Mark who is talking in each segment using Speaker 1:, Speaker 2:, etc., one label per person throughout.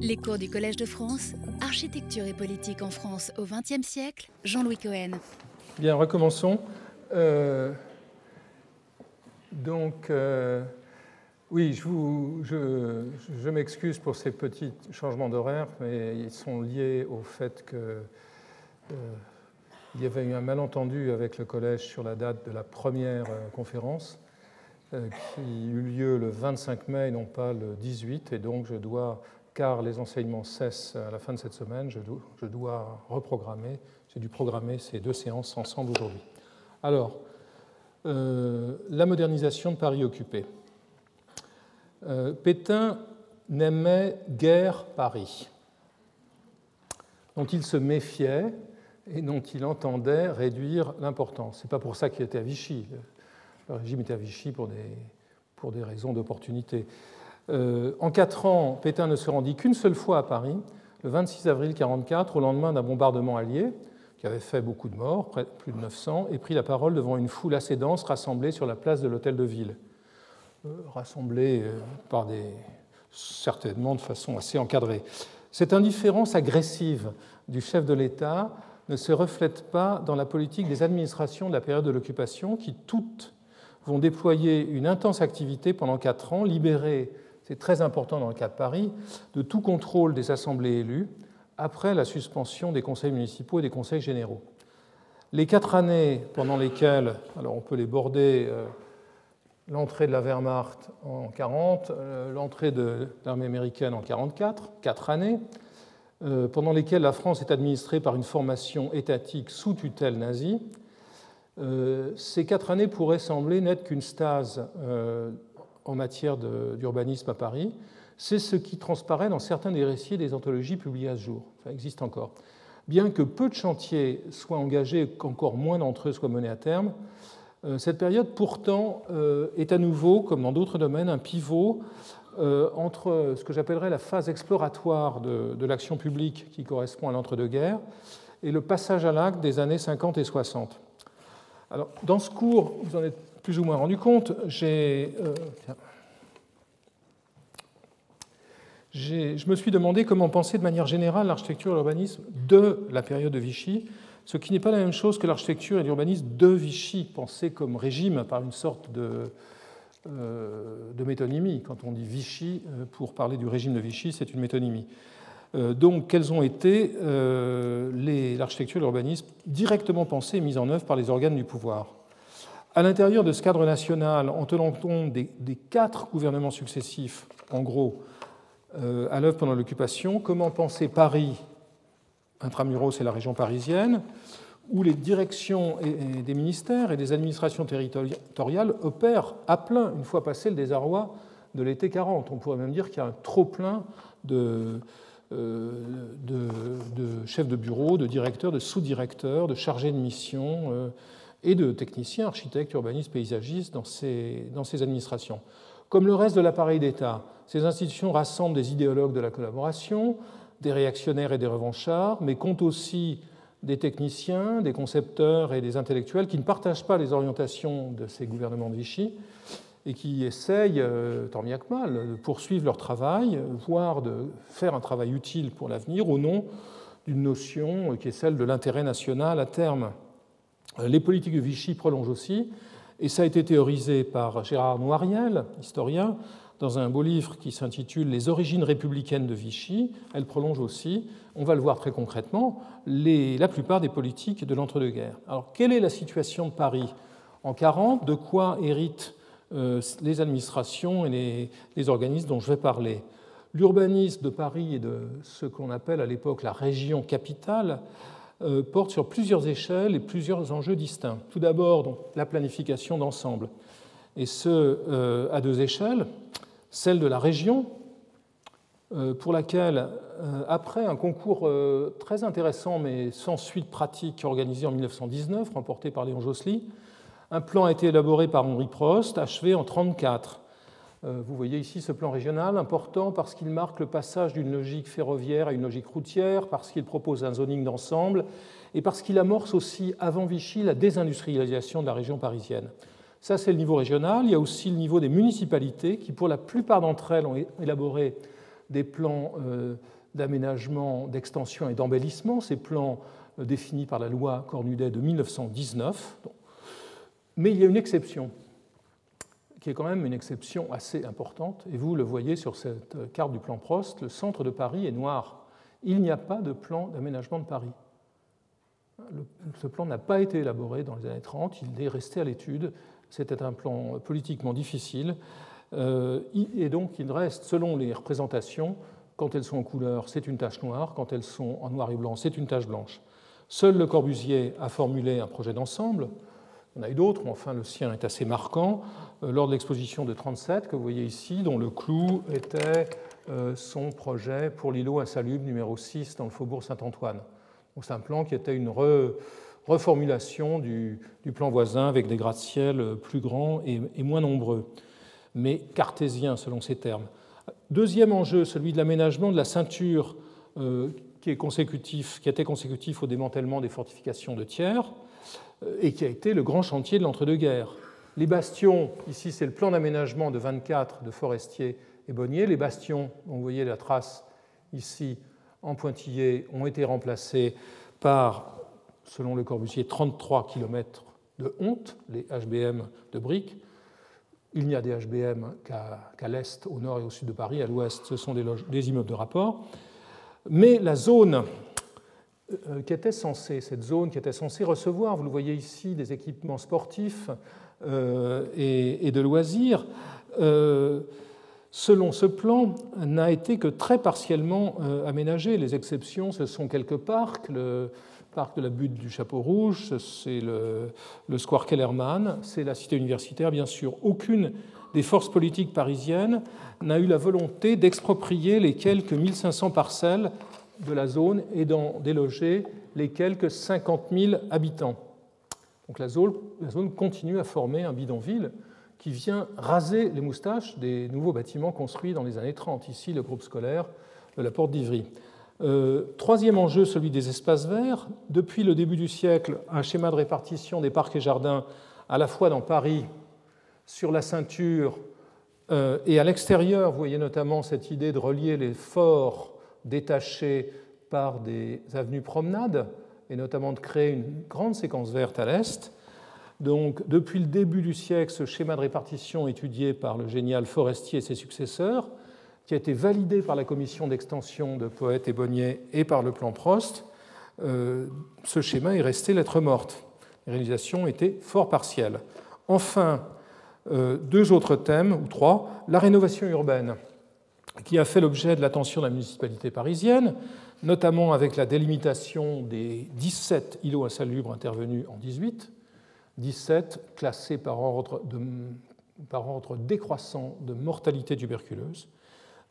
Speaker 1: Les cours du Collège de France, Architecture et politique en France au XXe siècle, Jean-Louis Cohen.
Speaker 2: Bien, recommençons. Euh, donc, euh, oui, je, m'excuse pour ces petits changements d'horaire, mais ils sont liés au fait que euh, il y avait eu un malentendu avec le collège sur la date de la première conférence, qui eut lieu le 25 mai non pas le 18, et donc je dois, car les enseignements cessent à la fin de cette semaine, je dois, reprogrammer, j'ai dû programmer ces deux séances ensemble aujourd'hui. Alors, euh, la modernisation de Paris occupé. Euh, Pétain n'aimait guère Paris, dont il se méfiait et dont il entendait réduire l'importance. Ce n'est pas pour ça qu'il était à Vichy. Le régime était à Vichy pour des, pour des raisons d'opportunité. Euh, en quatre ans, Pétain ne se rendit qu'une seule fois à Paris, le 26 avril 1944, au lendemain d'un bombardement allié qui avait fait beaucoup de morts, plus de 900, et prit la parole devant une foule assez dense rassemblée sur la place de l'hôtel de ville. Euh, rassemblée euh, par des, certainement de façon assez encadrée. Cette indifférence agressive du chef de l'État ne se reflète pas dans la politique des administrations de la période de l'occupation, qui toutes vont déployer une intense activité pendant quatre ans, libérées, c'est très important dans le cas de Paris, de tout contrôle des assemblées élues, après la suspension des conseils municipaux et des conseils généraux. Les quatre années pendant lesquelles, alors on peut les border, euh, l'entrée de la Wehrmacht en 40, euh, l'entrée de l'armée américaine en 44, quatre années, euh, pendant lesquelles la France est administrée par une formation étatique sous tutelle nazie, euh, ces quatre années pourraient sembler n'être qu'une stase en matière d'urbanisme à Paris. C'est ce qui transparaît dans certains des récits des anthologies publiées à ce jour. Ça existe encore. Bien que peu de chantiers soient engagés, qu'encore moins d'entre eux soient menés à terme, euh, cette période pourtant euh, est à nouveau, comme dans d'autres domaines, un pivot euh, entre ce que j'appellerais la phase exploratoire de l'action publique qui correspond à l'entre-deux-guerres et le passage à l'acte des années 50 et 60. Alors, dans ce cours, vous en êtes plus ou moins rendu compte, j'ai, euh. J'ai- je me suis demandé comment penser de manière générale l'architecture et l'urbanisme de la période de Vichy, ce qui n'est pas la même chose que l'architecture et l'urbanisme de Vichy, pensé comme régime par une sorte de, euh, métonymie. Quand on dit Vichy, euh, pour parler du régime de Vichy, c'est une métonymie. Donc, quelles ont été les- l'architecture et l'urbanisme directement pensés et mis en œuvre par les organes du pouvoir? À l'intérieur de ce cadre national, en tenant compte des, quatre gouvernements successifs, en gros, euh, à l'œuvre pendant l'occupation, comment penser Paris, intramuros et la région parisienne, où les directions des ministères et des administrations territoriales opèrent à plein une fois passé le désarroi de l'été 40. On pourrait même dire qu'il y a un trop-plein euh, de, de chefs de bureau, de directeurs, de sous-directeurs, de chargés de mission euh, et de techniciens, architectes, urbanistes, paysagistes dans ces, administrations. Comme le reste de l'appareil d'État, ces institutions rassemblent des idéologues de la collaboration, des réactionnaires et des revanchards, mais comptent aussi des techniciens, des concepteurs et des intellectuels qui ne partagent pas les orientations de ces gouvernements de Vichy et qui essayent, euh, tant bien que mal, de poursuivre leur travail, voire de faire un travail utile pour l'avenir au nom d'une notion qui est celle de l'intérêt national à terme. Les politiques de Vichy prolongent aussi, et ça a été théorisé par Gérard Noiriel, historien, dans un beau livre qui s'intitule Les origines républicaines de Vichy. Elle prolonge aussi, on va le voir très concrètement, la plupart des politiques de l'entre-deux-guerres. Alors, quelle est la situation de Paris en 40 De quoi héritent euh, les administrations et les, organismes dont je vais parler? L'urbanisme de Paris et de ce qu'on appelle à l'époque la région capitale porte sur plusieurs échelles et plusieurs enjeux distincts. Tout d'abord, donc, la planification d'ensemble, et ce, euh, à deux échelles. Celle de la région, euh, pour laquelle, euh, après un concours euh, très intéressant mais sans suite pratique organisé en 1919, remporté par Léon Jossely, un plan a été élaboré par Henri Prost, achevé en 1934. Euh, Vous voyez ici ce plan régional important parce qu'il marque le passage d'une logique ferroviaire à une logique routière, parce qu'il propose un zoning d'ensemble et parce qu'il amorce aussi, avant Vichy, la désindustrialisation de la région parisienne. Ça, c'est le niveau régional. Il y a aussi le niveau des municipalités qui, pour la plupart d'entre elles, ont élaboré des plans d'aménagement, d'extension et d'embellissement, ces plans définis par la loi Cornudet de 1919. Mais il y a une exception, qui est quand même une exception assez importante, et vous le voyez sur cette carte du plan Prost, le centre de Paris est noir. Il n'y a pas de plan d'aménagement de Paris. ce plan n'a pas été élaboré dans les années 30, il est resté à l'étude. C'était un plan politiquement difficile, euh, et donc il reste, selon les représentations, quand elles sont en couleur, c'est une tache noire, quand elles sont en noir et blanc, c'est une tache blanche. Seul Le Corbusier a formulé un projet d'ensemble. En a eu d'autres, mais enfin le sien est assez marquant. Euh, lors de l'exposition de 37 que vous voyez ici, dont le clou était euh, son projet pour l'îlot insalubre numéro 6 dans le faubourg Saint-Antoine. C'est un plan qui était une reformulation du, plan voisin avec des gratte-ciel plus grands et, moins nombreux, mais cartésien selon ces termes. Deuxième enjeu, celui de l'aménagement de la ceinture euh, qui, qui était consécutif au démantèlement des fortifications de Thiers euh, et qui a été le grand chantier de l'entre-deux-guerres. Les bastions, ici c'est le plan d'aménagement de 24 de Forestier et Bonnier, les bastions, vous voyez la trace ici en pointillé, ont été remplacés par, selon le Corbusier, 33 km de honte, les HBM de briques. Il n'y a des HBM qu'à l'est, au nord et au sud de Paris. À l'ouest, ce sont des, des immeubles de rapport. Mais la zone euh, qui était censée, cette zone qui était censée recevoir, vous le voyez ici, des équipements sportifs euh, et, de loisirs, euh, selon ce plan, n'a été que très partiellement aménagé. Les exceptions, ce sont quelques parcs, le parc de la butte du Chapeau Rouge, c'est le, le, Square Kellerman, c'est la cité universitaire, bien sûr. Aucune des forces politiques parisiennes n'a eu la volonté d'exproprier les quelques 1500 parcelles de la zone et d'en déloger les quelques 50 000 habitants. Donc la zone, continue à former un bidonville qui vient raser les moustaches des nouveaux bâtiments construits dans les années 30. Ici, le groupe scolaire de la Porte d'Ivry. Euh, troisième enjeu, celui des espaces verts. Depuis le début du siècle, un schéma de répartition des parcs et jardins, à la fois dans Paris sur la ceinture euh, et à l'extérieur, vous voyez notamment cette idée de relier les forts détachés par des avenues promenades, et notamment de créer une grande séquence verte à l'est. Donc, depuis le début du siècle, ce schéma de répartition étudié par le génial Forestier et ses successeurs, qui a été validé par la commission d'extension de Poète et Bonnier et par le plan Prost, euh, ce schéma est resté lettre morte. Les réalisations étaient fort partielles. Enfin, euh, deux autres thèmes, ou trois. La rénovation urbaine, qui a fait l'objet de l'attention de la municipalité parisienne, notamment avec la délimitation des 17 îlots insalubres intervenus en 18, 17 classés par ordre, par ordre décroissant de mortalité tuberculeuse.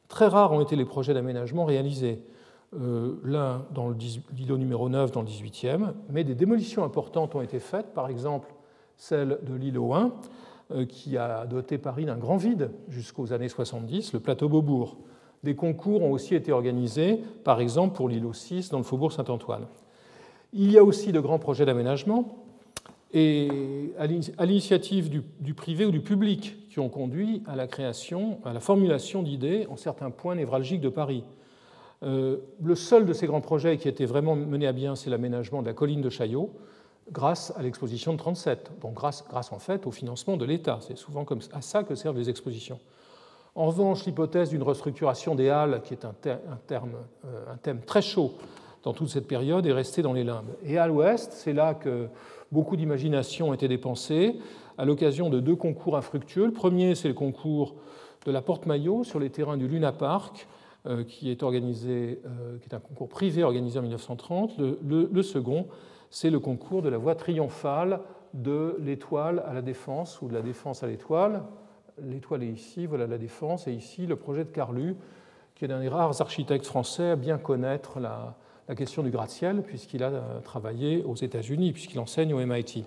Speaker 2: Très rares ont été les projets d'aménagement réalisés. Euh, l'un dans l'îlot numéro 9 dans le 18e, mais des démolitions importantes ont été faites, par exemple celle de l'îlot 1, euh, qui a doté Paris d'un grand vide jusqu'aux années 70, le plateau Beaubourg. Des concours ont aussi été organisés, par exemple pour l'îlot 6 dans le faubourg Saint-Antoine. Il y a aussi de grands projets d'aménagement, et à l'initiative du, privé ou du public qui ont conduit à la création, à la formulation d'idées en certains points névralgiques de Paris. Euh, le seul de ces grands projets qui a été vraiment mené à bien, c'est l'aménagement de la colline de Chaillot, grâce à l'exposition de 37, donc grâce, grâce en fait au financement de l'État. C'est souvent comme à ça que servent les expositions. En revanche, l'hypothèse d'une restructuration des Halles, qui est euh, un, thème très chaud dans toute cette période, est restée dans les limbes. Et à l'ouest, c'est là que beaucoup d'imagination ont été dépensées à l'occasion de deux concours infructueux. Le premier, c'est le concours de la Porte-Maillot sur les terrains du Luna Park, euh, qui, est organisé, euh, qui est un concours privé organisé en 1930. le second, c'est le concours de la voie triomphale de l'étoile à la défense ou de la défense à l'étoile. L'étoile est ici, voilà la défense, et ici le projet de Carlu, qui est un des rares architectes français à bien connaître la, question du gratte-ciel, puisqu'il a travaillé aux États-Unis, puisqu'il enseigne au MIT.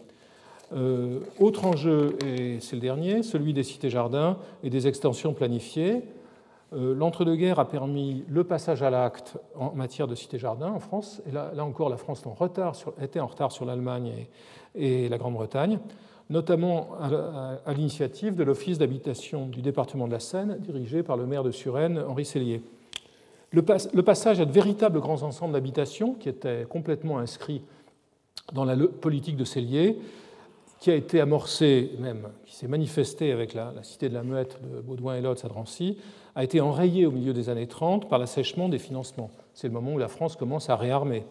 Speaker 2: Euh, autre enjeu, et c'est le dernier, celui des cités-jardins et des extensions planifiées. Euh, l'entre-deux-guerres a permis le passage à l'acte en matière de cité-jardin en France. Et là, encore, la France était en retard sur l'Allemagne et, la Grande-Bretagne, notamment à, l'initiative de l'Office d'habitation du département de la Seine, dirigé par le maire de Suresnes, Henri Sellier. Le, passage à de véritables grands ensembles d'habitations, qui étaient complètement inscrits dans la politique de Cellier, qui a été amorcé, même qui s'est manifesté avec la, Cité de la Muette de Baudouin et Lotz à Drancy, a été enrayé au milieu des années 30 par l'assèchement des financements. C'est le moment où la France commence à réarmer.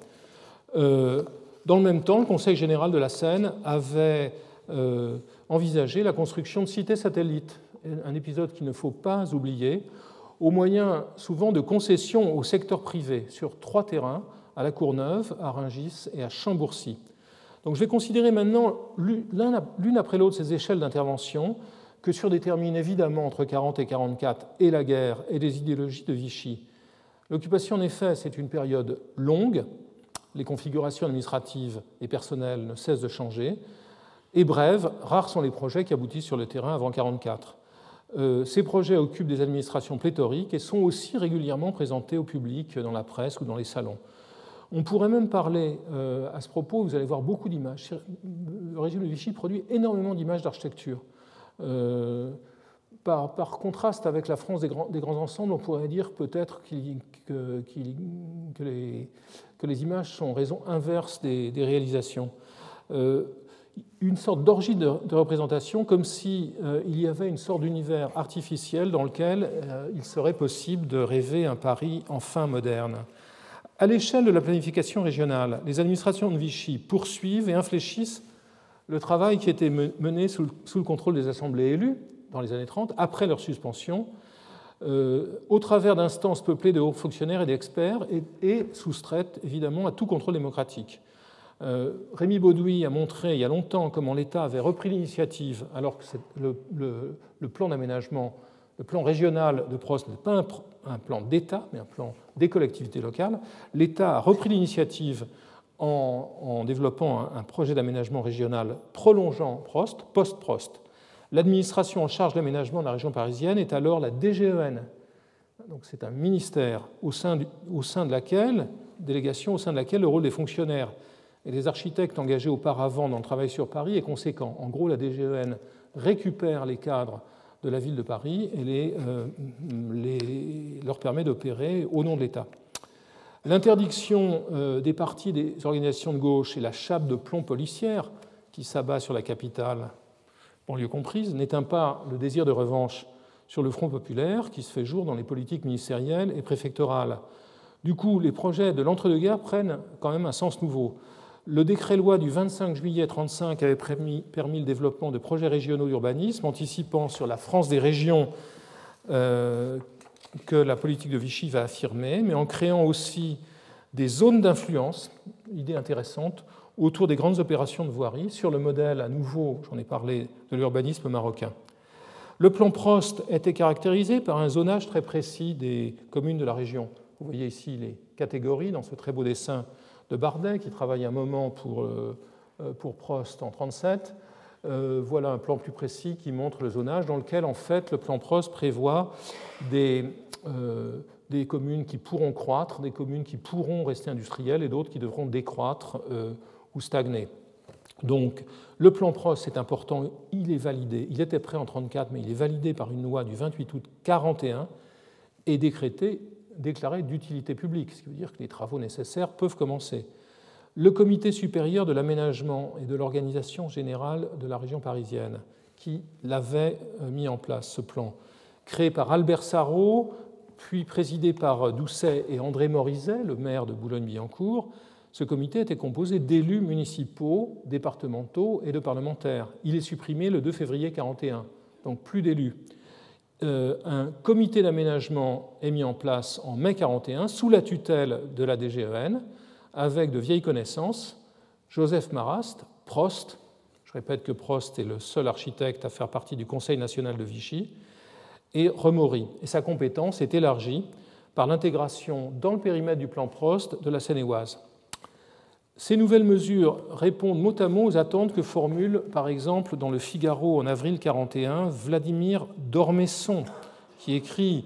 Speaker 2: Euh, dans le même temps, le Conseil général de la Seine avait euh, envisagé la construction de cités satellites, un épisode qu'il ne faut pas oublier, au moyen souvent de concessions au secteur privé sur trois terrains, à La Courneuve, à Rungis et à Chambourcy. Donc je vais considérer maintenant l'une après l'autre ces échelles d'intervention que surdéterminent évidemment entre 40 et 44 et la guerre et les idéologies de Vichy. L'occupation, en effet, c'est une période longue, les configurations administratives et personnelles ne cessent de changer, et brève, rares sont les projets qui aboutissent sur le terrain avant 1944. Euh, ces projets occupent des administrations pléthoriques et sont aussi régulièrement présentés au public dans la presse ou dans les salons. On pourrait même parler euh, à ce propos, vous allez voir beaucoup d'images. Le régime de Vichy produit énormément d'images d'architecture. Euh, par, contraste avec la France des grands, ensembles, on pourrait dire peut-être que, les, images sont raison inverse des, réalisations. Euh, une sorte d'orgie de, représentation, comme s'il y avait une sorte d'univers artificiel dans lequel il serait possible de rêver un Paris enfin moderne. À l'échelle de la planification régionale, les administrations de Vichy poursuivent et infléchissent le travail qui été mené sous le contrôle des assemblées élues dans les années 30, après leur suspension, euh, au travers d'instances peuplées de hauts fonctionnaires et d'experts et, soustraites évidemment à tout contrôle démocratique. Euh, Rémi Baudouy a montré il y a longtemps comment l'État avait repris l'initiative alors que le, plan d'aménagement, le plan régional de Prost n'est pas un plan d'État, mais un plan des collectivités locales. L'État a repris l'initiative en, développant un, projet d'aménagement régional prolongeant Prost, post-Prost. L'administration en charge de l'aménagement de la région parisienne est alors la DGEN. Donc c'est un ministère au sein, au sein de laquelle, délégation au sein de laquelle le rôle des fonctionnaires et des architectes engagés auparavant dans le travail sur Paris est conséquent. En gros, la DGEN récupère les cadres de la ville de Paris et euh, leur permet d'opérer au nom de l'État. L'interdiction euh, des partis des organisations de gauche et la chape de plomb policière qui s'abat sur la capitale, banlieue comprise, n'éteint pas le désir de revanche sur le Front populaire qui se fait jour dans les politiques ministérielles et préfectorales. Du coup, les projets de l'entre-deux-guerres prennent quand même un sens nouveau. Le décret-loi du 25 juillet 1935 avait permis, le développement de projets régionaux d'urbanisme, anticipant sur la France des régions euh, que la politique de Vichy va affirmer, mais en créant aussi des zones d'influence, idée intéressante, autour des grandes opérations de voirie, sur le modèle à nouveau, j'en ai parlé, de l'urbanisme marocain. Le plan Prost était caractérisé par un zonage très précis des communes de la région. Vous voyez ici les catégories dans ce très beau dessin de Bardet, qui travaille un moment pour, euh, euh, Prost en 1937. Euh, voilà un plan plus précis qui montre le zonage, dans lequel, en fait, le plan Prost prévoit des, des communes qui pourront croître, des communes qui pourront rester industrielles et d'autres qui devront décroître ou stagner. Donc, le plan Prost est important, il est validé, il était prêt en 1934, mais il est validé par une loi du 28 août 1941 et décrété déclaré d'utilité publique, ce qui veut dire que les travaux nécessaires peuvent commencer. Le comité supérieur de l'aménagement et de l'organisation générale de la région parisienne, qui l'avait euh, mis en place, ce plan, créé par Albert Sarrault, puis présidé par Doucet et André Morizet, le maire de Boulogne-Billancourt, ce comité était composé d'élus municipaux, départementaux et de parlementaires. Il est supprimé le 2 février 1941, donc plus d'élus. Euh, un comité d'aménagement est mis en place en mai 1941 sous la tutelle de la DGEN avec de vieilles connaissances, Joseph Marast, Prost, je répète que Prost est le seul architecte à faire partie du Conseil national de Vichy, et Remory. Et sa compétence est élargie par l'intégration dans le périmètre du plan Prost de la Seine-et-Oise. Ces nouvelles mesures répondent mot à mot aux attentes que formule, par exemple, dans le Figaro en avril 1941, Vladimir Dormesson, qui écrit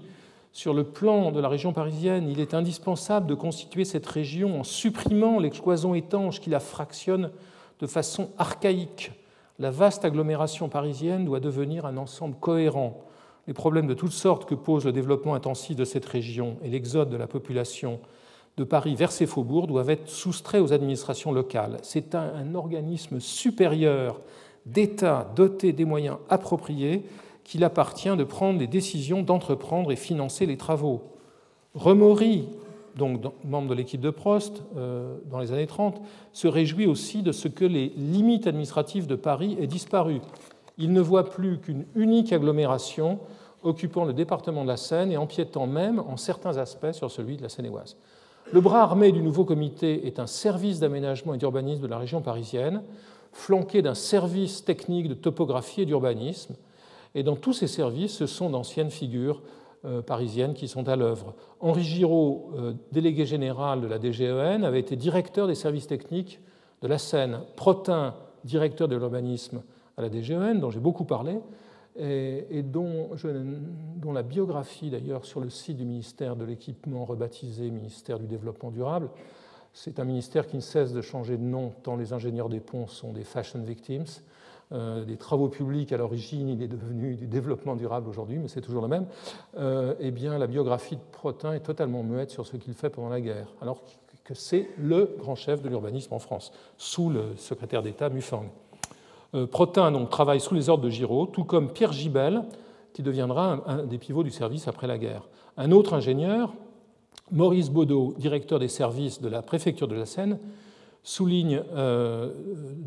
Speaker 2: Sur le plan de la région parisienne, il est indispensable de constituer cette région en supprimant les cloisons étanches qui la fractionnent de façon archaïque. La vaste agglomération parisienne doit devenir un ensemble cohérent. les problèmes de toutes sortes que pose le développement intensif de cette région et l'exode de la population de Paris vers ses faubourgs doivent être soustraits aux administrations locales. C'est un, organisme supérieur d'État doté des moyens appropriés qu'il appartient de prendre les décisions, d'entreprendre et financer les travaux. Remori, donc membre de l'équipe de Prost euh, dans les années 30, se réjouit aussi de ce que les limites administratives de Paris aient disparu. Il ne voit plus qu'une unique agglomération occupant le département de la Seine et empiétant même en certains aspects sur celui de la Seine-et-Oise. Le bras armé du nouveau comité est un service d'aménagement et d'urbanisme de la région parisienne, flanqué d'un service technique de topographie et d'urbanisme. Et dans tous ces services, ce sont d'anciennes figures euh, parisiennes qui sont à l'œuvre. Henri Giraud, euh, délégué général de la DGEN, avait été directeur des services techniques de la Seine. Protin, directeur de l'urbanisme à la DGEN, dont j'ai beaucoup parlé, et, dont, la biographie d'ailleurs sur le site du ministère de l'équipement rebaptisé ministère du développement durable. C'est un ministère qui ne cesse de changer de nom tant les ingénieurs des ponts sont des fashion victims. Euh, des travaux publics à l'origine, il est devenu du développement durable aujourd'hui, mais c'est toujours le même. Euh, eh bien, la biographie de Protin est totalement muette sur ce qu'il fait pendant la guerre, alors que c'est le grand chef de l'urbanisme en France, sous le secrétaire d'État Muffang. Euh, Protin donc, travaille sous les ordres de Giraud, tout comme Pierre Gibel, qui deviendra un, des pivots du service après la guerre. Un autre ingénieur, Maurice Baudot, directeur des services de la préfecture de la Seine, souligne euh,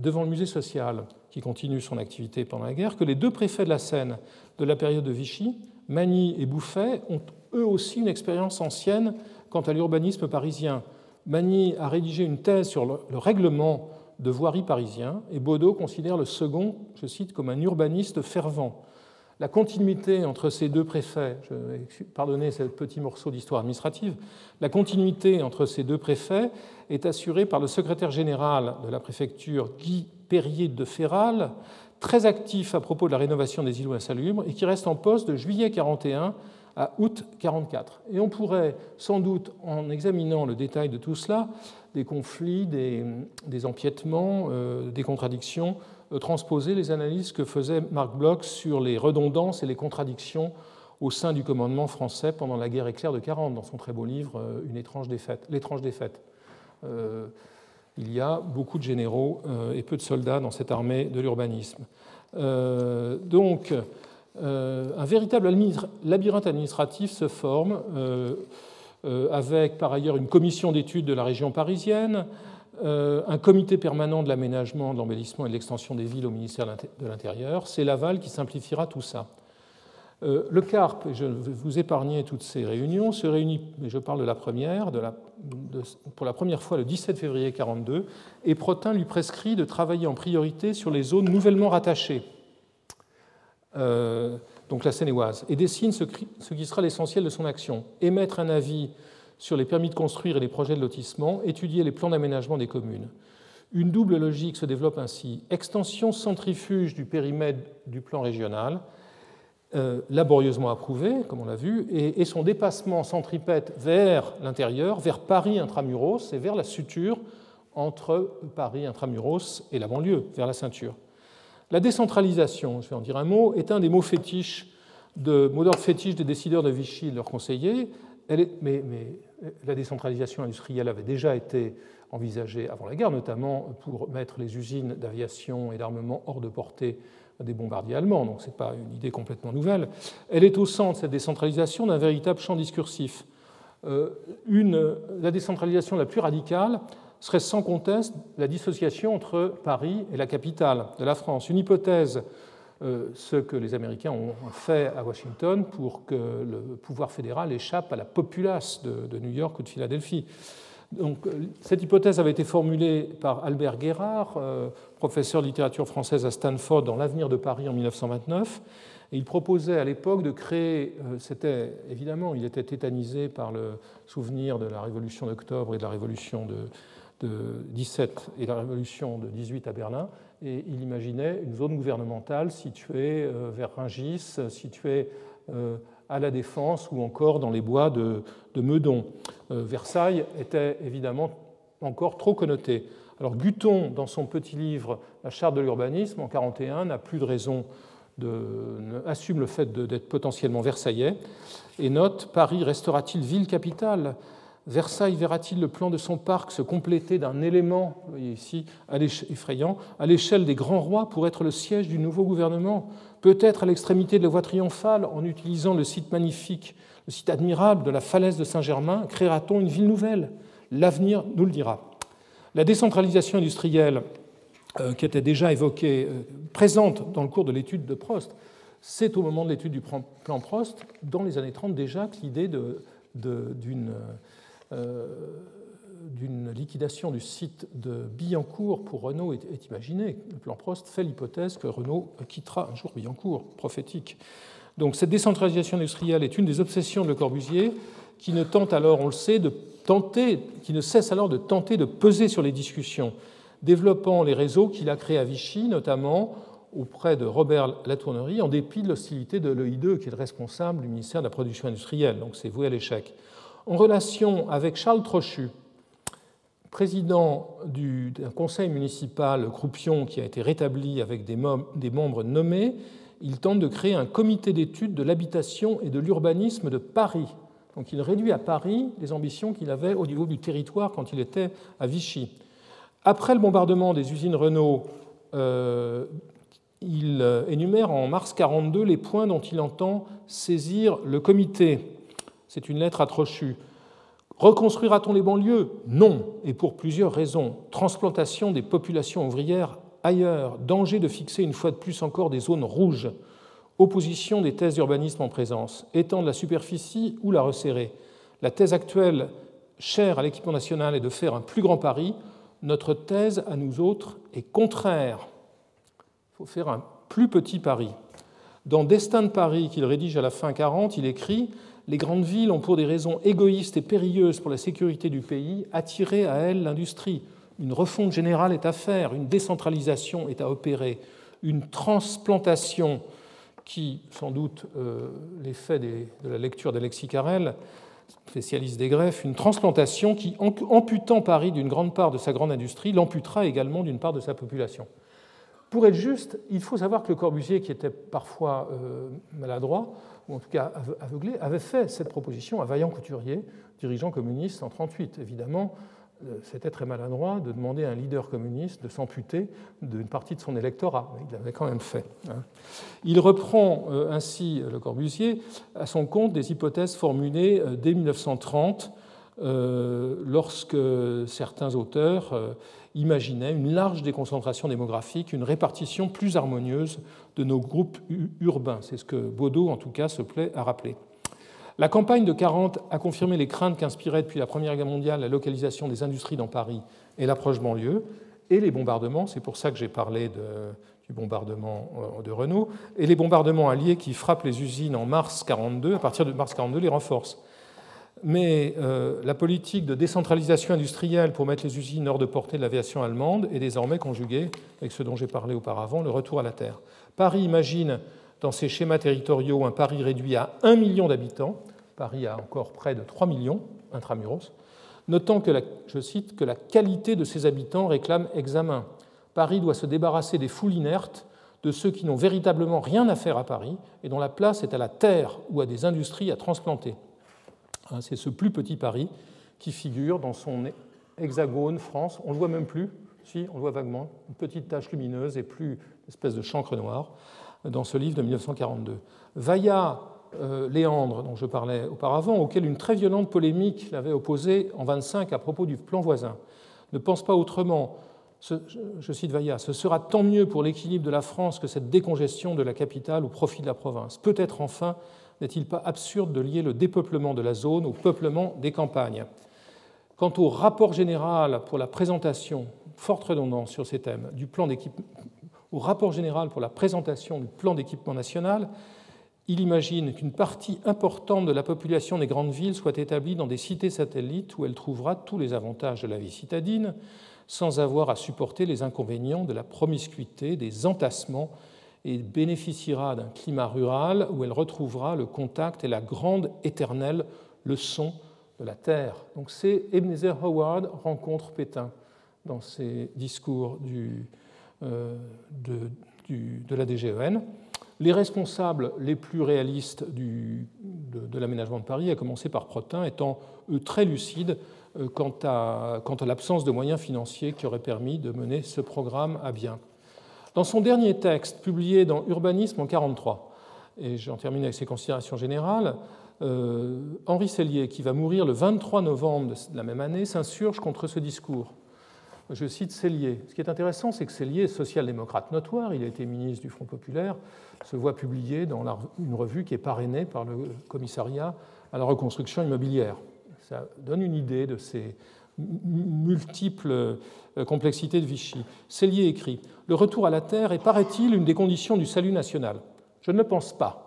Speaker 2: devant le musée social, qui continue son activité pendant la guerre, que les deux préfets de la Seine de la période de Vichy, Magny et Bouffet, ont eux aussi une expérience ancienne quant à l'urbanisme parisien. Magny a rédigé une thèse sur le règlement de voirie parisien, et Baudot considère le second, je cite, comme un urbaniste fervent. La continuité entre ces deux préfets, je pardonner ce petit morceau d'histoire administrative, la continuité entre ces deux préfets est assurée par le secrétaire général de la préfecture Guy Perrier de Ferral, très actif à propos de la rénovation des îlots insalubres et qui reste en poste de juillet 41 à août 44. Et on pourrait sans doute, en examinant le détail de tout cela, des conflits, des, empiètements, euh, des contradictions, euh, transposer les analyses que faisait Marc Bloch sur les redondances et les contradictions au sein du commandement français pendant la guerre éclair de 40, dans son très beau livre euh, Une étrange défaite, L'étrange défaite. il y a beaucoup de généraux et peu de soldats dans cette armée de l'urbanisme. donc, un véritable labyrinthe administratif se forme euh, avec par ailleurs une commission d'études de la région parisienne, euh, un comité permanent de l'aménagement, de l'embellissement et de l'extension des villes au ministère de l'Intérieur. C'est Laval qui simplifiera tout ça. Euh, le CARP, je vais vous épargner toutes ces réunions, se réunit, mais je parle de la première, pour la première fois le 17 février 1942, et Protin lui prescrit de travailler en priorité sur les zones nouvellement rattachées donc la Seine-et-Oise, et dessine ce qui sera l'essentiel de son action émettre un avis sur les permis de construire et les projets de lotissement, étudier les plans d'aménagement des communes. Une double logique se développe ainsi extension centrifuge du périmètre du plan régional, euh, laborieusement approuvé, comme on l'a vu, et, son dépassement centripète vers l'intérieur, vers Paris intramuros et vers la suture entre Paris intramuros et la banlieue, vers la ceinture. La décentralisation, je vais en dire un mot, est un des mots fétiches, de, d'ordre fétiche des décideurs de Vichy et de leurs conseillers. mais, la décentralisation industrielle avait déjà été envisagée avant la guerre, notamment pour mettre les usines d'aviation et d'armement hors de portée des bombardiers allemands, donc ce n'est pas une idée complètement nouvelle. Elle est au centre, cette décentralisation, d'un véritable champ discursif. Euh, une, la décentralisation la plus radicale, serait sans conteste la dissociation entre Paris et la capitale de la France. Une hypothèse, euh, ce que les Américains ont fait à Washington pour que le pouvoir fédéral échappe à la populace de, New York ou de Philadelphie. Donc, euh, cette hypothèse avait été formulée par Albert Guérard, euh, professeur de littérature française à Stanford dans L'avenir de Paris en 1929. Et il proposait à l'époque de créer, c'était évidemment, il était tétanisé par le souvenir de la révolution d'octobre et de la révolution de, de 17 et la révolution de 18 à Berlin, et il imaginait une zone gouvernementale située euh, vers Rungis, située euh, à la Défense ou encore dans les bois de, Meudon. Euh, Versailles était évidemment encore trop connoté. Alors Guton, dans son petit livre La charte de l'urbanisme en 1941, n'a plus de raison assume le fait d'être potentiellement versaillais et note Paris restera-t-il ville capitale? Versailles verra-t-il le plan de son parc se compléter d'un élément, ici, effrayant, à l'échelle des grands rois pour être le siège du nouveau gouvernement? Peut-être à l'extrémité de la voie triomphale, en utilisant le site magnifique, le site admirable de la falaise de Saint-Germain, créera-t-on une ville nouvelle? L'avenir nous le dira. La décentralisation industrielle, euh, qui était déjà évoquée, euh, présente dans le cours de l'étude de Prost, c'est au moment de l'étude du plan Prost, dans les années 30 déjà, que l'idée d'une euh, d'une liquidation du site de Billancourt pour Renault est, est imaginée. Le plan Prost fait l'hypothèse que Renault quittera un jour Billancourt, prophétique. Donc cette décentralisation industrielle est une des obsessions de Le Corbusier, qui ne tente alors, on le sait, de tenter, qui ne cesse alors de tenter de peser sur les discussions, développant les réseaux qu'il a créés à Vichy, notamment auprès de Robert Latournerie, en dépit de l'hostilité de l'EI2, qui est le responsable du ministère de la Production industrielle. Donc c'est voué à l'échec en relation avec Charles Trochu, président d'un conseil municipal Croupion qui a été rétabli avec des, membres nommés, il tente de créer un comité d'études de l'habitation et de l'urbanisme de Paris. Donc il réduit à Paris les ambitions qu'il avait au niveau du territoire quand il était à Vichy. Après le bombardement des usines Renault, euh, il euh, énumère en mars 1942 les points dont il entend saisir le comité c'est une lettre à Trochu. Reconstruira-t-on les banlieues? Non, et pour plusieurs raisons. Transplantation des populations ouvrières ailleurs, danger de fixer une fois de plus encore des zones rouges, opposition des thèses d'urbanisme en présence, étendre la superficie ou la resserrer. La thèse actuelle, chère à l'équipement national, est de faire un plus grand Paris. Notre thèse, à nous autres, est contraire. Il faut faire un plus petit Paris. Dans Destin de Paris, qu'il rédige à la fin 40, il écrit les grandes villes ont, pour des raisons égoïstes et périlleuses pour la sécurité du pays, attiré à elles l'industrie. Une refonte générale est à faire, une décentralisation est à opérer, une transplantation qui, sans doute, euh, l'effet de la lecture d'Alexis Carrel, spécialiste des greffes, une transplantation qui, amputant Paris d'une grande part de sa grande industrie, l'amputera également d'une part de sa population. Pour être juste, il faut savoir que le Corbusier, qui était parfois euh, maladroit, ou en tout cas aveuglé, avait fait cette proposition à Vaillant Couturier, dirigeant communiste en 1938. Évidemment, euh, c'était très maladroit de demander à un leader communiste de s'amputer d'une partie de son électorat, mais il l'avait quand même fait. Hein. Il reprend euh, ainsi Le Corbusier à son compte des hypothèses formulées euh, dès 1930 lorsque certains auteurs imaginaient une large déconcentration démographique, une répartition plus harmonieuse de nos groupes urbains. C'est ce que Baudot, en tout cas, se plaît à rappeler. La campagne de 40 a confirmé les craintes qu'inspirait depuis la Première Guerre mondiale la localisation des industries dans Paris et l'approche banlieue, et les bombardements, c'est pour ça que j'ai parlé du bombardement euh, de Renault, et les bombardements alliés qui frappent les usines en mars 42, à partir de mars 42, les renforcent. Mais euh, la politique de décentralisation industrielle pour mettre les usines hors de portée de l'aviation allemande est désormais conjuguée avec ce dont j'ai parlé auparavant, le retour à la Terre. Paris imagine dans ses schémas territoriaux un Paris réduit à 1 million d'habitants. Paris a encore près de 3 millions intramuros, notant que, je cite, que la qualité de ses habitants réclame examen. Paris doit se débarrasser des foules inertes, de ceux qui n'ont véritablement rien à faire à Paris et dont la place est à la terre ou à des industries à transplanter. Hein, c'est ce plus petit Paris qui figure dans son hexagone France. On ne le voit même plus, si, on le voit vaguement, une petite tache lumineuse et plus une espèce de chancre noire dans ce livre de 1942. Vailla euh, Léandre, dont je parlais auparavant, auquel une très violente polémique l'avait opposé en 25 à propos du plan voisin, ne pense pas autrement. je cite Vailla, ce sera tant mieux pour l'équilibre de la France que cette décongestion de la capitale au profit de la province. Peut-être enfin n'est-il pas absurde de lier le dépeuplement de la zone au peuplement des campagnes? Quant au rapport général pour la présentation, forte redondance sur ces thèmes, au rapport général pour la présentation du plan d'équipement national, il imagine qu'une partie importante de la population des grandes villes soit établie dans des cités satellites où elle trouvera tous les avantages de la vie citadine, sans avoir à supporter les inconvénients de la promiscuité, des entassements et bénéficiera d'un climat rural où elle retrouvera le contact et la grande éternelle leçon de la terre. Donc c'est Ebenezer Howard rencontre Pétain dans ses discours euh, de, la DGEN. Les responsables les plus réalistes de, l'aménagement de Paris, à commencer par Protin, étant eux très lucides euh, quant à l'absence de moyens financiers qui auraient permis de mener ce programme à bien. Dans son dernier texte, publié dans Urbanisme en 1943, et j'en termine avec ses considérations générales, euh, Henri Sellier, qui va mourir le 23 novembre de la même année, s'insurge contre ce discours. Je cite Sellier. Ce qui est intéressant, c'est que Sellier social-démocrate notoire, il a été ministre du Front populaire, se voit publié dans une revue qui est parrainée par le commissariat à la reconstruction immobilière. Ça donne une idée de ces multiples euh, complexités de Vichy. Sellier écrit Le retour à la terre est, paraît-il, une des conditions du salut national. Je ne le pense pas.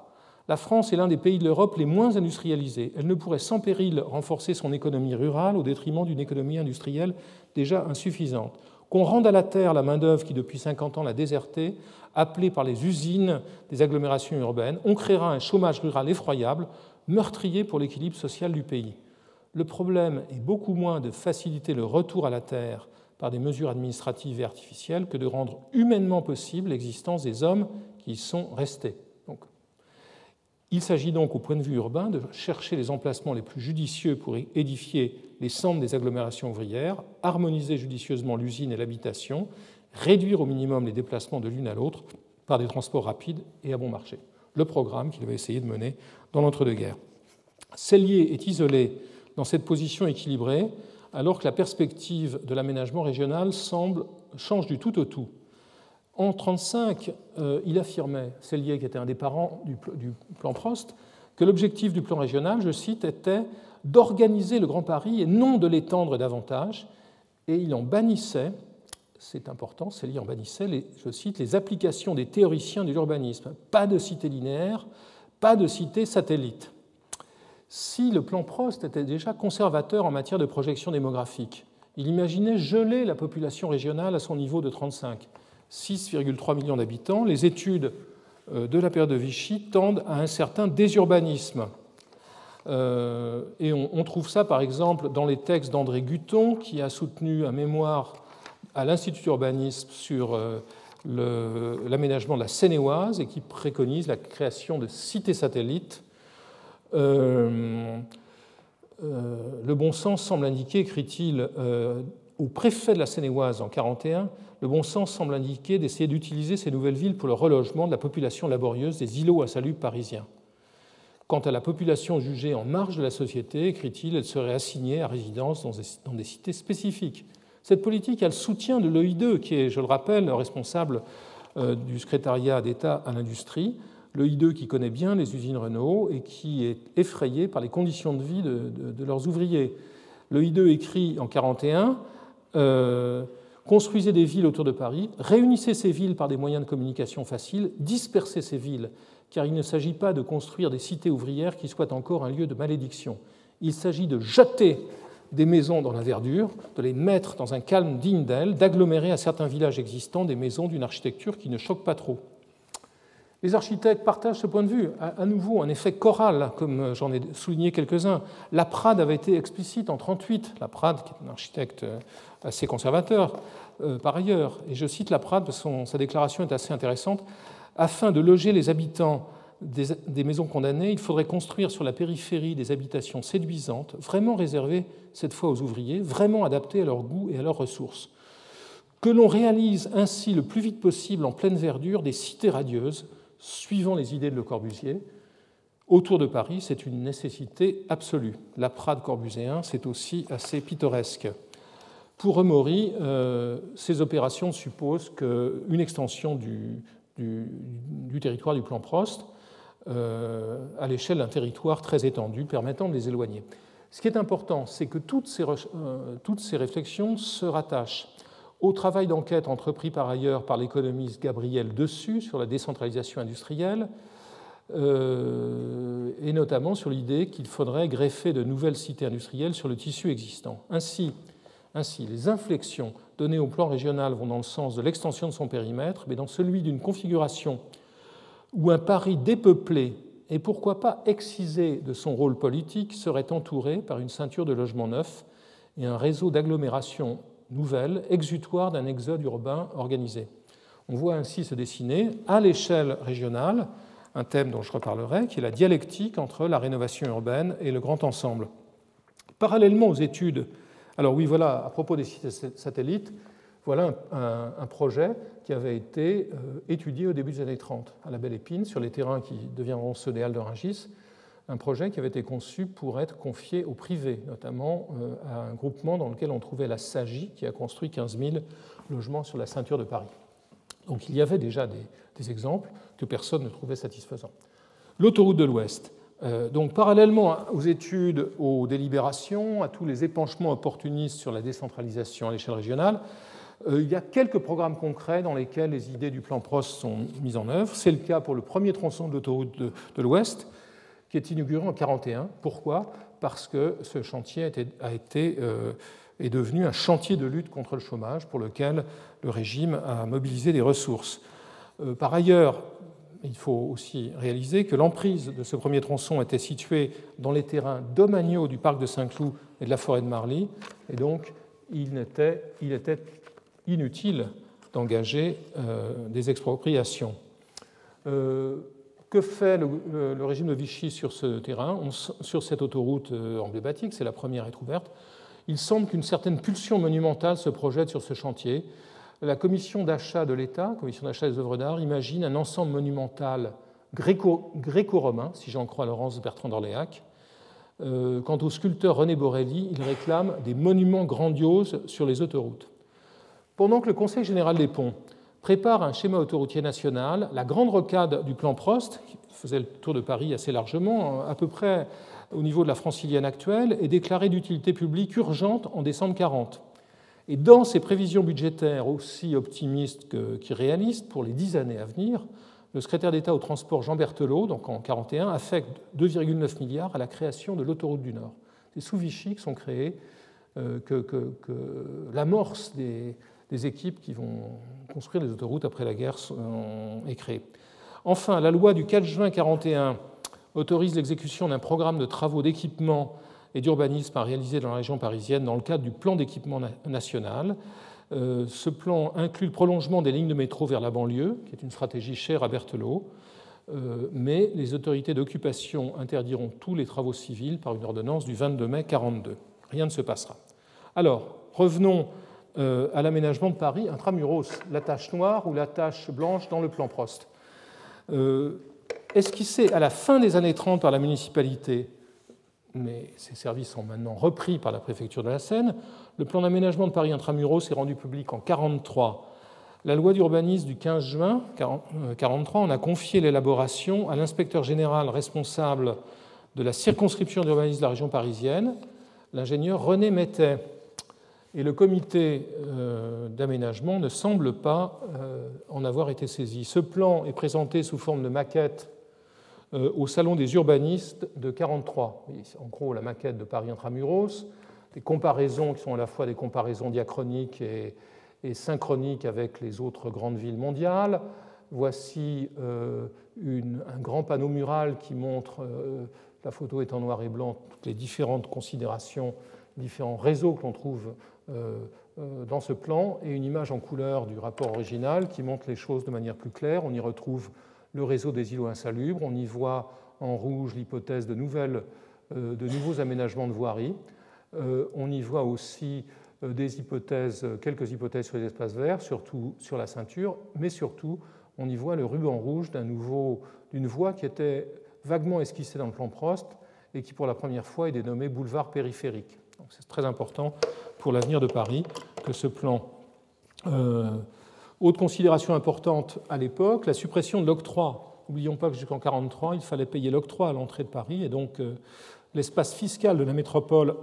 Speaker 2: La France est l'un des pays de l'Europe les moins industrialisés. Elle ne pourrait sans péril renforcer son économie rurale au détriment d'une économie industrielle déjà insuffisante. Qu'on rende à la terre la main-d'œuvre qui, depuis 50 ans, l'a désertée, appelée par les usines des agglomérations urbaines, on créera un chômage rural effroyable, meurtrier pour l'équilibre social du pays. Le problème est beaucoup moins de faciliter le retour à la terre par des mesures administratives et artificielles que de rendre humainement possible l'existence des hommes qui y sont restés. Il s'agit donc, au point de vue urbain, de chercher les emplacements les plus judicieux pour édifier les centres des agglomérations ouvrières, harmoniser judicieusement l'usine et l'habitation, réduire au minimum les déplacements de l'une à l'autre par des transports rapides et à bon marché. Le programme qu'il va essayer de mener dans l'entre-deux-guerres. Cellier est isolé dans cette position équilibrée, alors que la perspective de l'aménagement régional semble change du tout au tout. En 1935, euh, il affirmait, Cellier, qui était un des parents du, plan Prost, que l'objectif du plan régional, je cite, était d'organiser le Grand Paris et non de l'étendre davantage. Et il en bannissait, c'est important, Cellier en bannissait, les, je cite, les applications des théoriciens de l'urbanisme. Pas de cité linéaire, pas de cité satellite. Si le plan Prost était déjà conservateur en matière de projection démographique, il imaginait geler la population régionale à son niveau de 35 6,3 millions d'habitants, les études euh, de la période de Vichy tendent à un certain désurbanisme. Euh, et on, trouve ça, par exemple, dans les textes d'André Guton, qui a soutenu un mémoire à l'Institut d'urbanisme sur euh, l'aménagement de la Seine-et-Oise et qui préconise la création de cités satellites. Le bon sens semble indiquer, écrit-il, au préfet de la Seine-et-Oise en 1941, le bon sens semble indiquer d'essayer d'utiliser ces nouvelles villes pour le relogement de la population laborieuse des îlots à salut parisiens. Quant à la population jugée en marge de la société, écrit-il, elle serait assignée à résidence dans des cités spécifiques. Cette politique a le soutien de l'EI2, qui est, je le rappelle, responsable euh, du secrétariat d'État à l'industrie, l'EI2 qui connaît bien les usines Renault et qui est effrayé par les conditions de vie de, leurs ouvriers. L'EI2 écrit en 1941 construisez des villes autour de Paris, réunissez ces villes par des moyens de communication faciles, dispersez ces villes, car il ne s'agit pas de construire des cités ouvrières qui soient encore un lieu de malédiction. Il s'agit de jeter des maisons dans la verdure, de les mettre dans un calme digne d'elles, d'agglomérer à certains villages existants des maisons d'une architecture qui ne choque pas trop. Les architectes partagent ce point de vue. À nouveau, un effet choral, comme j'en ai souligné quelques-uns. La Prade avait été explicite en 1938. La Prade, qui est un architecte assez conservateur euh, par ailleurs, et je cite la Prade sa déclaration est assez intéressante, afin de loger les habitants des, des, maisons condamnées, il faudrait construire sur la périphérie des habitations séduisantes, vraiment réservées cette fois aux ouvriers, vraiment adaptées à leur goût et à leurs ressources. Que l'on réalise ainsi le plus vite possible en pleine verdure des cités radieuses, suivant les idées de Le Corbusier, autour de Paris, c'est une nécessité absolue. La Prade corbuséen, c'est aussi assez pittoresque. Pour Emory, euh, ces opérations supposent qu'une extension du, territoire du plan Prost euh, à l'échelle d'un territoire très étendu permettant de les éloigner. Ce qui est important, c'est que toutes ces, euh, toutes ces, réflexions se rattachent au travail d'enquête entrepris par ailleurs par l'économiste Gabriel Dessus sur la décentralisation industrielle, et notamment sur l'idée qu'il faudrait greffer de nouvelles cités industrielles sur le tissu existant. Ainsi, ainsi, les inflexions données au plan régional vont dans le sens de l'extension de son périmètre, mais dans celui d'une configuration où un Paris dépeuplé et pourquoi pas excisé de son rôle politique serait entouré par une ceinture de logements neufs et un réseau d'agglomérations nouvelles, exutoires d'un exode urbain organisé. On voit ainsi se dessiner à l'échelle régionale un thème dont je reparlerai, qui est la dialectique entre la rénovation urbaine et le grand ensemble. Parallèlement aux études, alors oui, voilà, à propos des sites satellites, voilà un, projet qui avait été euh, étudié au début des années 30 à la Belle Épine, sur les terrains qui deviendront ceux des Halles de un projet qui avait été conçu pour être confié au privé, notamment euh, à un groupement dans lequel on trouvait la SAGI, qui a construit 15 000 logements sur la ceinture de Paris. Donc il y avait déjà des, exemples que personne ne trouvait satisfaisants. L'autoroute de l'Ouest. Euh, donc parallèlement aux études, aux délibérations, à tous les épanchements opportunistes sur la décentralisation à l'échelle régionale, euh, il y a quelques programmes concrets dans lesquels les idées du plan Prost sont mises en œuvre. C'est le cas pour le premier tronçon de l'autoroute de, l'Ouest, qui est inauguré en 1941. Pourquoi? Parce que ce chantier a été, euh, est devenu un chantier de lutte contre le chômage pour lequel le régime a mobilisé des ressources. Euh, par ailleurs, il faut aussi réaliser que l'emprise de ce premier tronçon était située dans les terrains domaniaux du parc de Saint-Cloud et de la forêt de Marly, et donc il était, il était inutile d'engager euh, des expropriations. Que fait le, régime de Vichy sur ce terrain, sur cette autoroute emblématique C'est la première à être ouverte. Il semble qu'une certaine pulsion monumentale se projette sur ce chantier, la commission d'achat de l'État, commission d'achat des œuvres d'art, imagine un ensemble monumental gréco-romain, si j'en crois Laurence Bertrand d'Orléac. Euh, quant au sculpteur René Borelli, il réclame des monuments grandioses sur les autoroutes. Pendant que le Conseil général des ponts prépare un schéma autoroutier national, la grande rocade du plan Prost, qui faisait le tour de Paris assez largement, à peu près au niveau de la francilienne actuelle, est déclarée d'utilité publique urgente en décembre 40. Et dans ces prévisions budgétaires aussi optimistes qu'irréalistes pour les dix années à venir, le secrétaire d'État au transport Jean Berthelot, donc en 1941, affecte 2,9 milliards à la création de l'autoroute du Nord. Des sous Vichy qui sont créés, euh, que, l'amorce des, équipes qui vont construire les autoroutes après la guerre est créée. Enfin, la loi du 4 juin 1941 autorise l'exécution d'un programme de travaux d'équipement et d'urbanisme à réaliser dans la région parisienne dans le cadre du plan d'équipement national. Euh, ce plan inclut le prolongement des lignes de métro vers la banlieue, qui est une stratégie chère à Berthelot, euh, mais les autorités d'occupation interdiront tous les travaux civils par une ordonnance du 22 mai 1942. Rien ne se passera. Alors, revenons euh, à l'aménagement de Paris intramuros, la tache noire ou la tache blanche dans le plan Prost. esquissé à la fin des années 30 par la municipalité mais ces services sont maintenant repris par la préfecture de la Seine. Le plan d'aménagement de Paris intramuros est rendu public en 1943. La loi d'urbanisme du 15 juin 1943 en a confié l'élaboration à l'inspecteur général responsable de la circonscription d'urbanisme de la région parisienne, l'ingénieur René Mettet. Et le comité euh, d'aménagement ne semble pas euh, en avoir été saisi. Ce plan est présenté sous forme de maquette euh, au Salon des urbanistes de 1943. En gros, la maquette de Paris intramuros, des comparaisons qui sont à la fois des comparaisons diachroniques et, synchroniques avec les autres grandes villes mondiales. Voici un grand panneau mural qui montre, la photo est en noir et blanc, toutes les différentes considérations, différents réseaux que l'on trouve dans ce plan, et une image en couleur du rapport original qui montre les choses de manière plus claire. On y retrouve le réseau des îlots insalubres. On y voit en rouge l'hypothèse de, nouvelles, euh, de nouveaux aménagements de voirie. Euh, on y voit aussi euh, des hypothèses, quelques hypothèses sur les espaces verts, surtout sur la ceinture, mais surtout on y voit le ruban rouge d'une voie qui était vaguement esquissée dans le plan Prost et qui pour la première fois est dénommée boulevard périphérique. C'est très important pour l'avenir de Paris que ce plan autre considération importante à l'époque, la suppression de l'octroi. N'oublions pas que jusqu'en 1943, il fallait payer l'octroi à l'entrée de Paris, et donc euh, l'espace fiscal de la métropole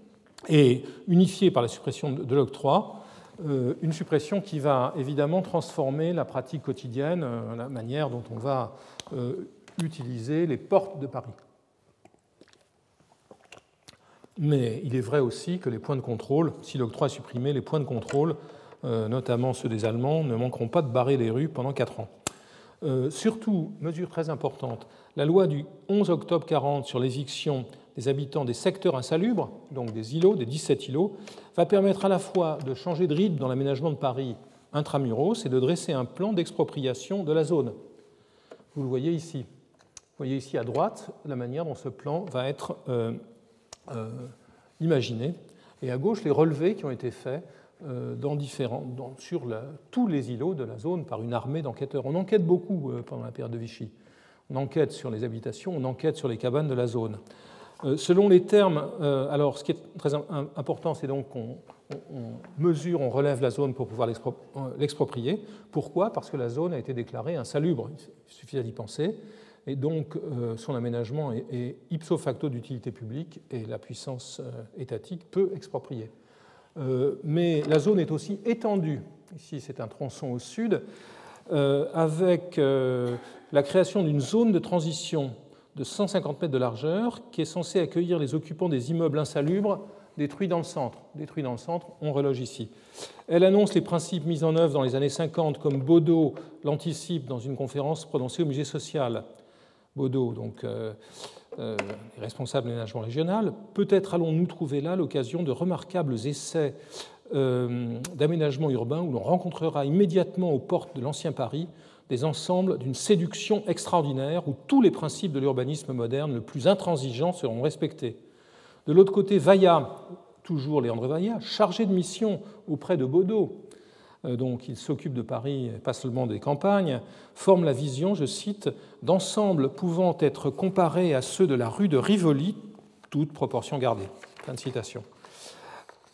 Speaker 2: est unifié par la suppression de l'octroi, euh, une suppression qui va évidemment transformer la pratique quotidienne, euh, la manière dont on va utiliser les portes de Paris. Mais il est vrai aussi que les points de contrôle, si l'octroi est supprimé, les points de contrôle euh, notamment ceux des Allemands, ne manqueront pas de barrer les rues pendant quatre ans. Euh, surtout, mesure très importante, la loi du 11 octobre 40 sur l'éviction des habitants des secteurs insalubres, donc des îlots, des 17 îlots, va permettre à la fois de changer de rythme dans l'aménagement de Paris intramuros, c'est de dresser un plan d'expropriation de la zone. Vous le voyez ici. Vous voyez ici à droite la manière dont ce plan va être euh, euh, imaginé, et à gauche les relevés qui ont été faits euh, dans différents, sur tous les îlots de la zone par une armée d'enquêteurs. On enquête beaucoup pendant la période de Vichy. On enquête sur les habitations, on enquête sur les cabanes de la zone. selon les termes, alors ce qui est très important, c'est donc qu'on on mesure, on relève la zone pour pouvoir l'exproprier. Pourquoi? Parce que la zone a été déclarée insalubre, il suffit d'y penser, et donc euh, son aménagement est, ipso facto d'utilité publique et la puissance euh, étatique peut exproprier. Euh, mais la zone est aussi étendue, ici c'est un tronçon au sud, avec la création d'une zone de transition de 150 mètres de largeur qui est censée accueillir les occupants des immeubles insalubres détruit dans le centre. Détruit dans le centre, on reloge ici. Elle annonce les principes mis en œuvre dans les années 50, comme Baudot l'anticipe dans une conférence prononcée au musée social. Baudot, donc euh, euh, responsable régional. Peut-être allons-nous trouver là l'occasion de remarquables essais euh, d'aménagement urbain où l'on rencontrera immédiatement aux portes de l'ancien Paris des ensembles d'une séduction extraordinaire où tous les principes de l'urbanisme moderne le plus intransigeant seront respectés. De l'autre côté, Vaillat, toujours Léandre Vaillat, chargé de mission auprès de Baudot, donc il s'occupe de Paris, pas seulement des campagnes, forme la vision, je cite, d'ensembles pouvant être comparés à ceux de la rue de Rivoli, toute proportion gardée. Fin de citation.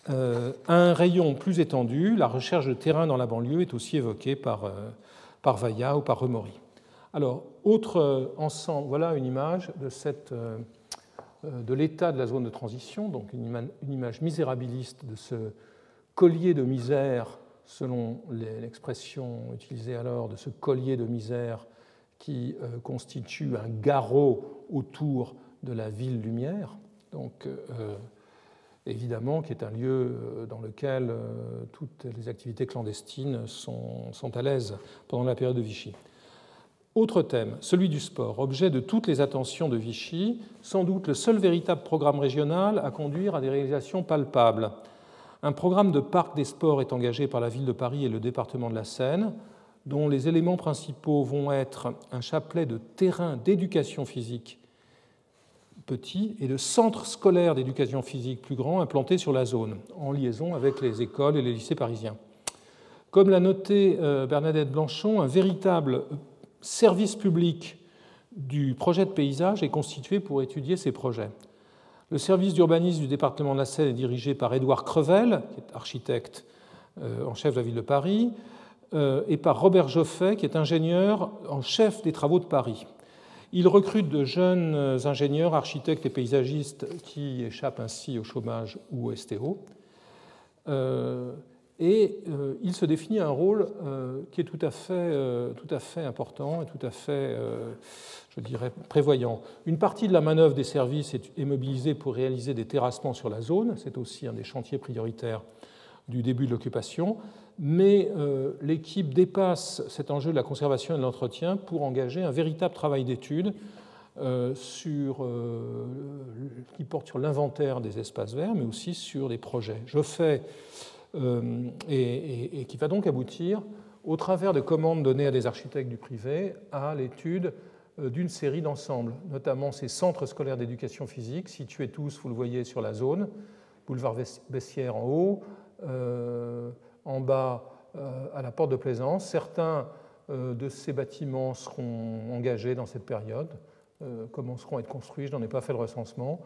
Speaker 2: Euh, un rayon plus étendu, la recherche de terrain dans la banlieue est aussi évoquée par, euh, Vaillat ou par Remory. Alors, autre ensemble, voilà une image euh, de l'état de la zone de transition, donc une image misérabiliste de ce collier de misère, selon l'expression utilisée alors, de ce collier de misère qui euh, constitue un garrot autour de la ville lumière, donc euh, évidemment qui est un lieu dans lequel toutes les activités clandestines sont à l'aise pendant la période de Vichy. Autre thème, celui du sport, objet de toutes les attentions de Vichy, sans doute le seul véritable programme régional à conduire à des réalisations palpables. Un programme de parc des sports est engagé par la ville de Paris et le département de la Seine, dont les éléments principaux vont être un chapelet de terrains d'éducation physique petit et de centres scolaires d'éducation physique plus grands implantés sur la zone, en liaison avec les écoles et les lycées parisiens. Comme l'a noté euh, Bernadette Blanchon, un véritable service public du projet de paysage est constitué pour étudier ces projets. Le service d'urbanisme du département de la Seine est dirigé par Édouard Crevel, qui est architecte euh, en chef de la ville de Paris, euh, et par Robert Joffet, qui est ingénieur en chef des travaux de Paris. Il recrute de jeunes ingénieurs, architectes et paysagistes qui échappent ainsi au chômage ou au STO. Euh, et euh, il se définit un rôle euh, qui est tout à, fait, euh, tout à fait important et tout à fait, je dirais, prévoyant. Une partie de la manœuvre des services est mobilisée pour réaliser des terrassements sur la zone. C'est aussi un des chantiers prioritaires du début de l'occupation. Mais l'équipe dépasse cet enjeu de la conservation et de l'entretien pour engager un véritable travail d'étude sur, qui porte sur l'inventaire des espaces verts, mais aussi sur des projets. Je fais euh, et, qui va donc aboutir, au travers de commandes données à des architectes du privé, à l'étude euh, d'une série d'ensembles, notamment ces centres scolaires d'éducation physique, situés tous, vous le voyez, sur la zone, boulevard Bessières en haut, euh, en bas à la porte de Plaisance. Certains de ces bâtiments seront engagés dans cette période, commenceront à être construits, je n'en ai pas fait le recensement.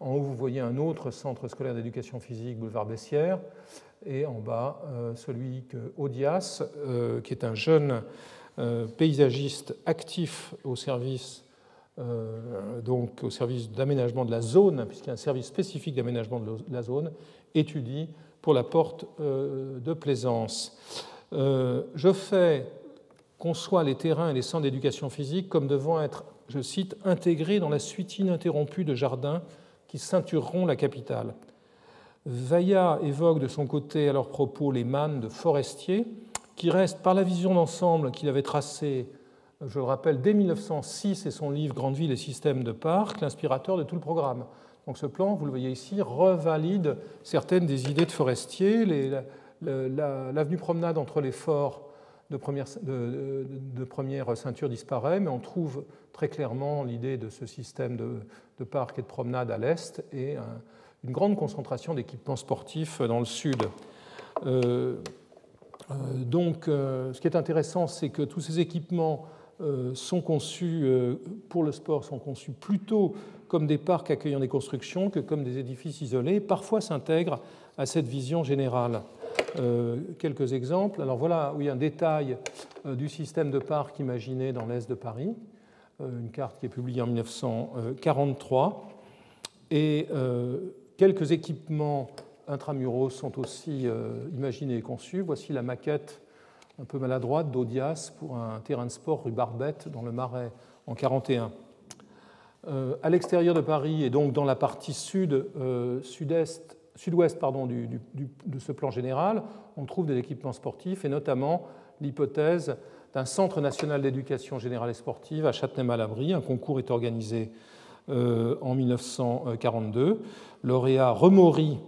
Speaker 2: En haut, vous voyez un autre centre scolaire d'éducation physique, boulevard Bessières et en bas euh, celui euh, qui est un jeune euh, paysagiste actif au service donc au service d'aménagement de la zone, puisqu'il y a un service spécifique d'aménagement de la zone, étudie pour la porte de plaisance. Je fais conçoit les terrains et les centres d'éducation physique comme devant être, je cite, intégrés dans la suite ininterrompue de jardins qui ceintureront la capitale. Vaillat évoque de son côté à leur propos les mannes de Forestier, qui restent par la vision d'ensemble qu'il avait tracée, je le rappelle, dès 1906 et son livre Grande ville et système de parc, l'inspirateur de tout le programme. Donc ce plan, vous le voyez ici, revalide certaines des idées de Forestier, L'avenue promenade entre les forts de première, ceinture disparaît, mais on trouve très clairement l'idée de ce système de, de parc et de promenade à l'est et une grande concentration d'équipements sportifs dans le sud. Euh, donc, euh, ce qui est intéressant, c'est que tous ces équipements sont conçus pour le sport, sont conçus plutôt comme des parcs accueillant des constructions que comme des édifices isolés, parfois s'intègrent à cette vision générale. quelques exemples. Alors voilà, oui, un détail du système de parcs imaginé dans l'est de Paris, une carte qui est publiée en 1943. Et quelques équipements intramuros sont aussi euh, imaginés et conçus. Voici la maquette un peu maladroite d'Audias pour un terrain de sport rue Barbette dans le Marais en 41. Euh, à l'extérieur de Paris et donc dans la partie sud, euh, sud-est, sud-ouest pardon, de ce plan général, on trouve des équipements sportifs et notamment l'hypothèse d'un centre national d'éducation générale et sportive à Châtenay-Malabry. Un concours est organisé en 1942. Lauréat Remory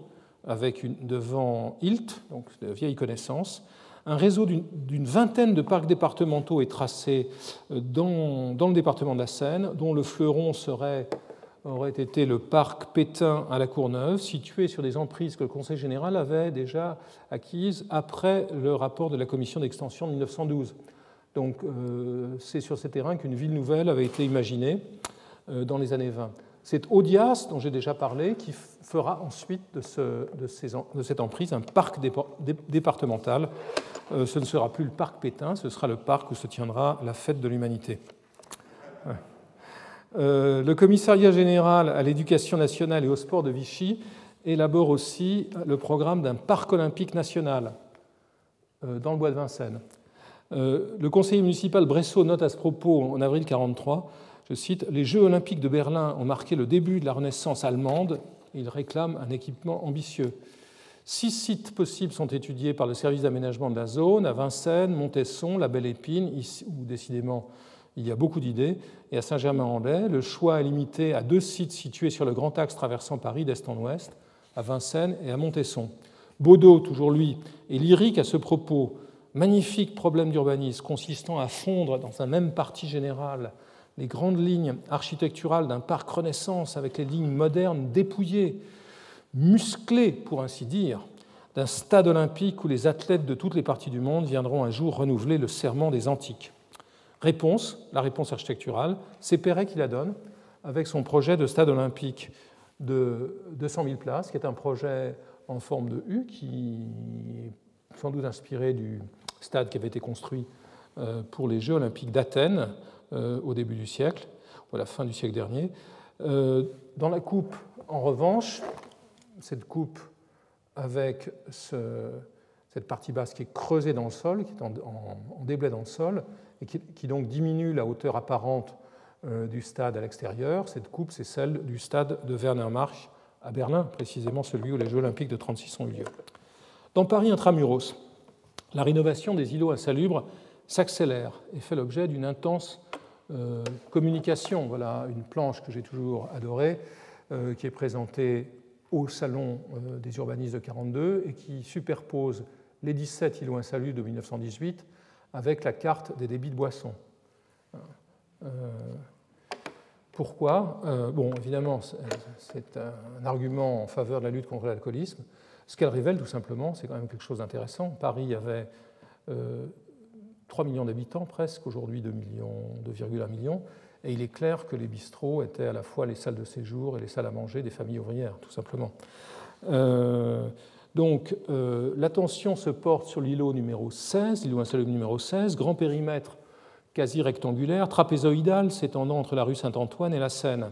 Speaker 2: avec une, devant ILT, donc de vieilles connaissances. Un réseau d'une vingtaine de parcs départementaux est tracé euh, dans, le département de la Seine, dont le fleuron aurait été le parc Pétain à la Courneuve, situé sur des emprises que le Conseil général avait déjà acquises après le rapport de la commission d'extension de 1912. Donc euh, c'est sur ces terrains qu'une ville nouvelle avait été imaginée euh, dans les années 20. C'est Odias, dont j'ai déjà parlé, qui fera ensuite de, cette emprise un parc départemental. Euh, ce ne sera plus le parc Pétain, ce sera le parc où se tiendra la fête de l'humanité. Euh, le commissariat général à l'éducation nationale et au sport de Vichy élabore aussi le programme d'un parc olympique national euh, dans le bois de Vincennes. le conseiller municipal Bressot note à ce propos en avril 1943 je cite, Les Jeux olympiques de Berlin ont marqué le début de la Renaissance allemande. Il réclame un équipement ambitieux. Six sites possibles sont étudiés par le service d'aménagement de la zone, à Vincennes, Montesson, la Belle Épine, où décidément il y a beaucoup d'idées, et à Saint-Germain-en-Laye. Le choix est limité à deux sites situés sur le grand axe traversant Paris d'est en ouest, à Vincennes et à Montesson. Baudot, toujours lui, est lyrique à ce propos. Magnifique problème d'urbanisme consistant à fondre dans un même parti général les grandes lignes architecturales d'un parc Renaissance avec les lignes modernes dépouillées, musclées pour ainsi dire, d'un stade olympique où les athlètes de toutes les parties du monde viendront un jour renouveler le serment des antiques. Réponse, la réponse architecturale, c'est Perret qui la donne avec son projet de stade olympique de 200 000 places, qui est un projet en forme de U, qui est sans doute inspiré du stade qui avait été construit euh, pour les Jeux olympiques d'Athènes au début du siècle, ou à la fin du siècle dernier. Euh, dans la coupe, en revanche, cette coupe avec cette partie basse qui est creusée dans le sol, qui est en, déblai dans le sol, et qui, donc diminue la hauteur apparente euh, du stade à l'extérieur. Cette coupe, c'est celle du stade de Werner-March à Berlin, précisément celui où les Jeux olympiques de 1936 ont eu lieu. Dans Paris intramuros, la rénovation des îlots insalubres s'accélère et fait l'objet d'une intense euh, communication. Voilà une planche que j'ai toujours adorée, euh, qui est présentée au Salon euh, des urbanistes de 42 et qui superpose les 17 îlots insalubres de 1918 avec la carte des débits de boissons. pourquoi? Bon, évidemment, c'est un argument en faveur de la lutte contre l'alcoolisme. Ce qu'elle révèle, tout simplement, c'est quand même quelque chose d'intéressant. Paris avait 3 millions d'habitants presque, aujourd'hui 2,1 millions, millions, et il est clair que les bistrots étaient à la fois les salles de séjour et les salles à manger des familles ouvrières, tout simplement. Euh, donc euh, l'attention se porte sur l'îlot numéro 16, l'îlot insalubre numéro 16, grand périmètre quasi rectangulaire, trapézoïdal, s'étendant entre la rue Saint-Antoine et la Seine.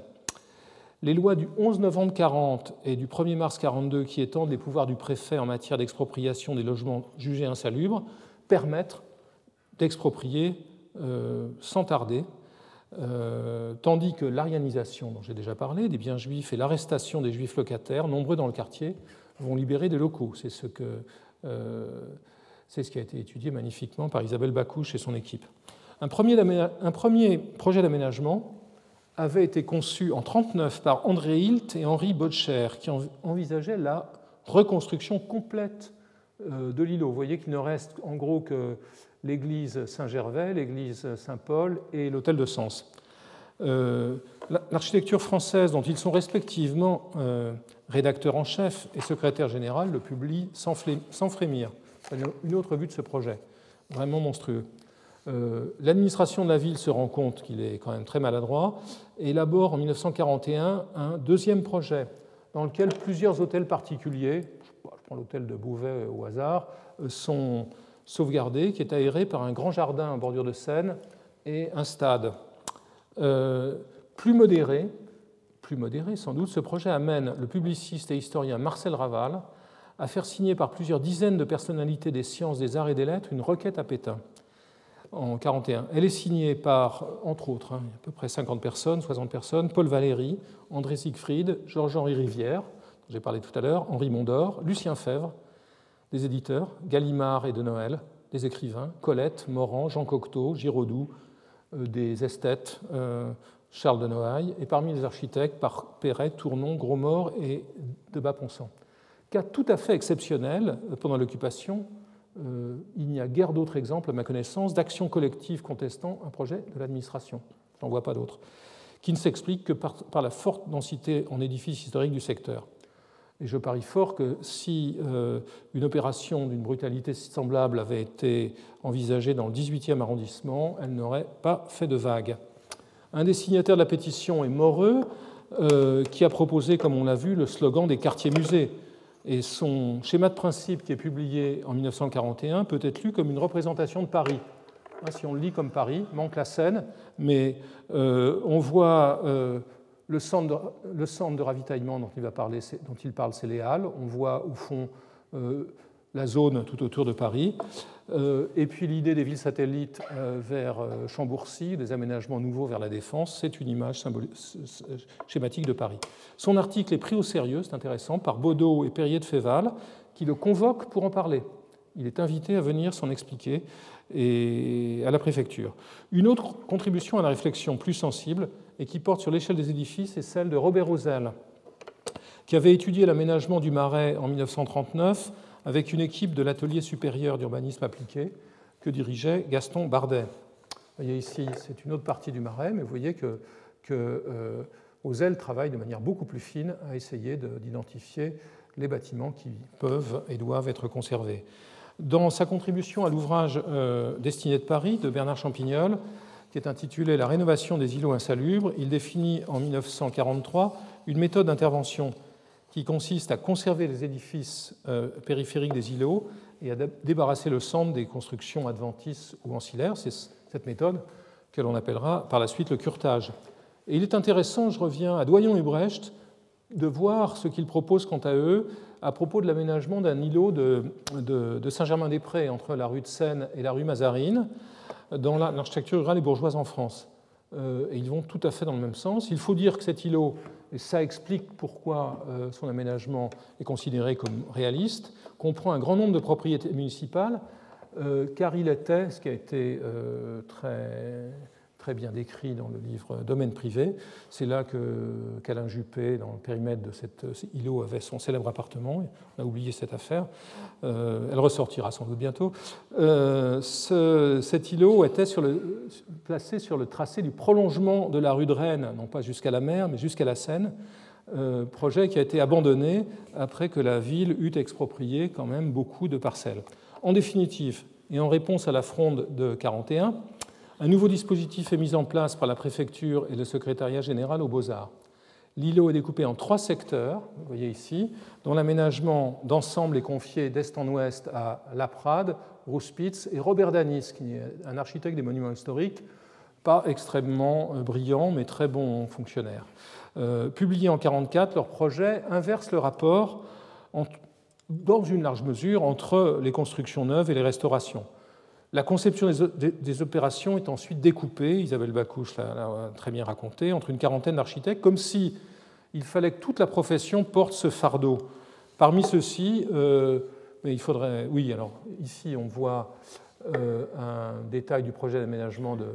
Speaker 2: Les lois du 11 novembre 40 et du 1er mars 42 qui étendent les pouvoirs du préfet en matière d'expropriation des logements jugés insalubres permettent d'exproprier euh, sans tarder, euh, tandis que l'arianisation, dont j'ai déjà parlé, des biens juifs et l'arrestation des juifs locataires, nombreux dans le quartier, vont libérer des locaux. C'est ce, que, euh, ce qui a été étudié magnifiquement par Isabelle Bacouche et son équipe. Un premier, un premier projet d'aménagement avait été conçu en 1939 par André Hilt et Henri Botcher, qui envisageaient la reconstruction complète de l'îlot. Vous voyez qu'il ne reste en gros que l'église Saint-Gervais, l'église Saint-Paul et l'hôtel de Sens. L'architecture française, dont ils sont respectivement rédacteur en chef et secrétaire général, le publie sans, frémir. Une autre vue de ce projet, vraiment monstrueux. Euh, l'administration de la ville se rend compte qu'il est quand même très maladroit et élabore en 1941 un deuxième projet dans lequel plusieurs hôtels particuliers, je prends l'hôtel de Bouvet au hasard, euh, sont sauvegardés, qui est aéré par un grand jardin en bordure de Seine et un stade. Euh, plus modéré, plus modéré sans doute, ce projet amène le publiciste et historien Marcel Raval à faire signer par plusieurs dizaines de personnalités des sciences, des arts et des lettres une requête à Pétain en 1941. Elle est signée par, entre autres, hein, à peu près 50 personnes, 60 personnes, Paul Valéry, André Siegfried, Georges-Henri Rivière, dont j'ai parlé tout à l'heure, Henri Mondor, Lucien Fèvre, des éditeurs, Gallimard et de Noël, des écrivains, Colette, Morand, Jean Cocteau, Giraudoux, euh, des esthètes, euh, Charles de Noailles, et parmi les architectes, par Perret, Tournon, Grosmort et de Bas-Ponsant. Cas tout à fait exceptionnel euh, pendant l'occupation, il n'y a guère d'autres exemples, à ma connaissance, d'actions collectives contestant un projet de l'administration. J'en vois pas d'autres. Qui ne s'explique que par, la forte densité en édifices historiques du secteur. Et je parie fort que si euh, une opération d'une brutalité semblable avait été envisagée dans le 18e arrondissement, elle n'aurait pas fait de vague. Un des signataires de la pétition est Moreux, euh, qui a proposé, comme on l'a vu, le slogan des quartiers musées. Et son schéma de principe, qui est publié en 1941, peut être lu comme une représentation de Paris. Hein, si on le lit comme Paris, manque la Seine, mais euh, on voit le, centre de, ravitaillement dont il, parle, c'est les Halles. On voit au fond la zone tout autour de Paris. Euh, et puis l'idée des villes satellites euh, vers euh, Chambourcy, des aménagements nouveaux vers la Défense, c'est une image schématique de Paris. Son article est pris au sérieux, c'est intéressant, par Baudot et Perrier de Féval, qui le convoquent pour en parler. Il est invité à venir s'en expliquer et à la préfecture. Une autre contribution à la réflexion plus sensible et qui porte sur l'échelle des édifices est celle de Robert Rosel, qui avait étudié l'aménagement du Marais en 1939 avec une équipe de l'atelier supérieur d'urbanisme appliqué que dirigeait Gaston Bardet. Vous voyez ici, c'est une autre partie du Marais, mais vous voyez que, que euh, travaille de manière beaucoup plus fine à essayer d'identifier les bâtiments qui peuvent et doivent être conservés. Dans sa contribution à l'ouvrage euh, Destinée de Paris de Bernard Champignol, qui est intitulé La rénovation des îlots insalubres, il définit en 1943 une méthode d'intervention qui consiste à conserver les édifices euh, périphériques des îlots et à débarrasser le centre des constructions adventices ou ancillaires. C'est cette méthode que l'on appellera par la suite le curtage. Et il est intéressant, je reviens à Doyon et de voir ce qu'ils proposent quant à eux à propos de l'aménagement d'un îlot de Saint-Germain-des-Prés entre la rue de Seine et la rue Mazarine dans l'architecture rurale et bourgeoise en France. Euh, et ils vont tout à fait dans le même sens. Il faut dire que cet îlot, et ça explique pourquoi euh, son aménagement est considéré comme réaliste, comprend un grand nombre de propriétés municipales, euh, car il était, ce qui a été très très bien décrit dans le livre Domaine privé. C'est là que qu'Alain Juppé, dans le périmètre de cet îlot, avait son célèbre appartement. On a oublié cette affaire. Euh, elle ressortira sans doute bientôt. Euh, cet îlot était placé sur le tracé du prolongement de la rue de Rennes, non pas jusqu'à la mer, mais jusqu'à la Seine. Euh, projet qui a été abandonné après que la ville eut exproprié quand même beaucoup de parcelles. En définitive, et en réponse à la fronde de 41, un nouveau dispositif est mis en place par la préfecture et le secrétariat général aux beaux-arts. L'îlot est découpé en trois secteurs, vous voyez ici, dont l'aménagement d'ensemble est confié d'est en ouest à Laprade, Rouspitz et Robert Danis, qui est un architecte des monuments historiques, pas extrêmement euh, brillant, mais très bon fonctionnaire. Euh, publié en 1944, leur projet inverse le rapport dans une large mesure entre les constructions neuves et les restaurations. La conception des, opérations est ensuite découpée, Isabelle Bacouche l'a très bien raconté, entre une quarantaine d'architectes, comme si il fallait que toute la profession porte ce fardeau. Parmi ceux-ci, euh, il faudrait. Oui, alors ici on voit euh, un détail du projet d'aménagement de,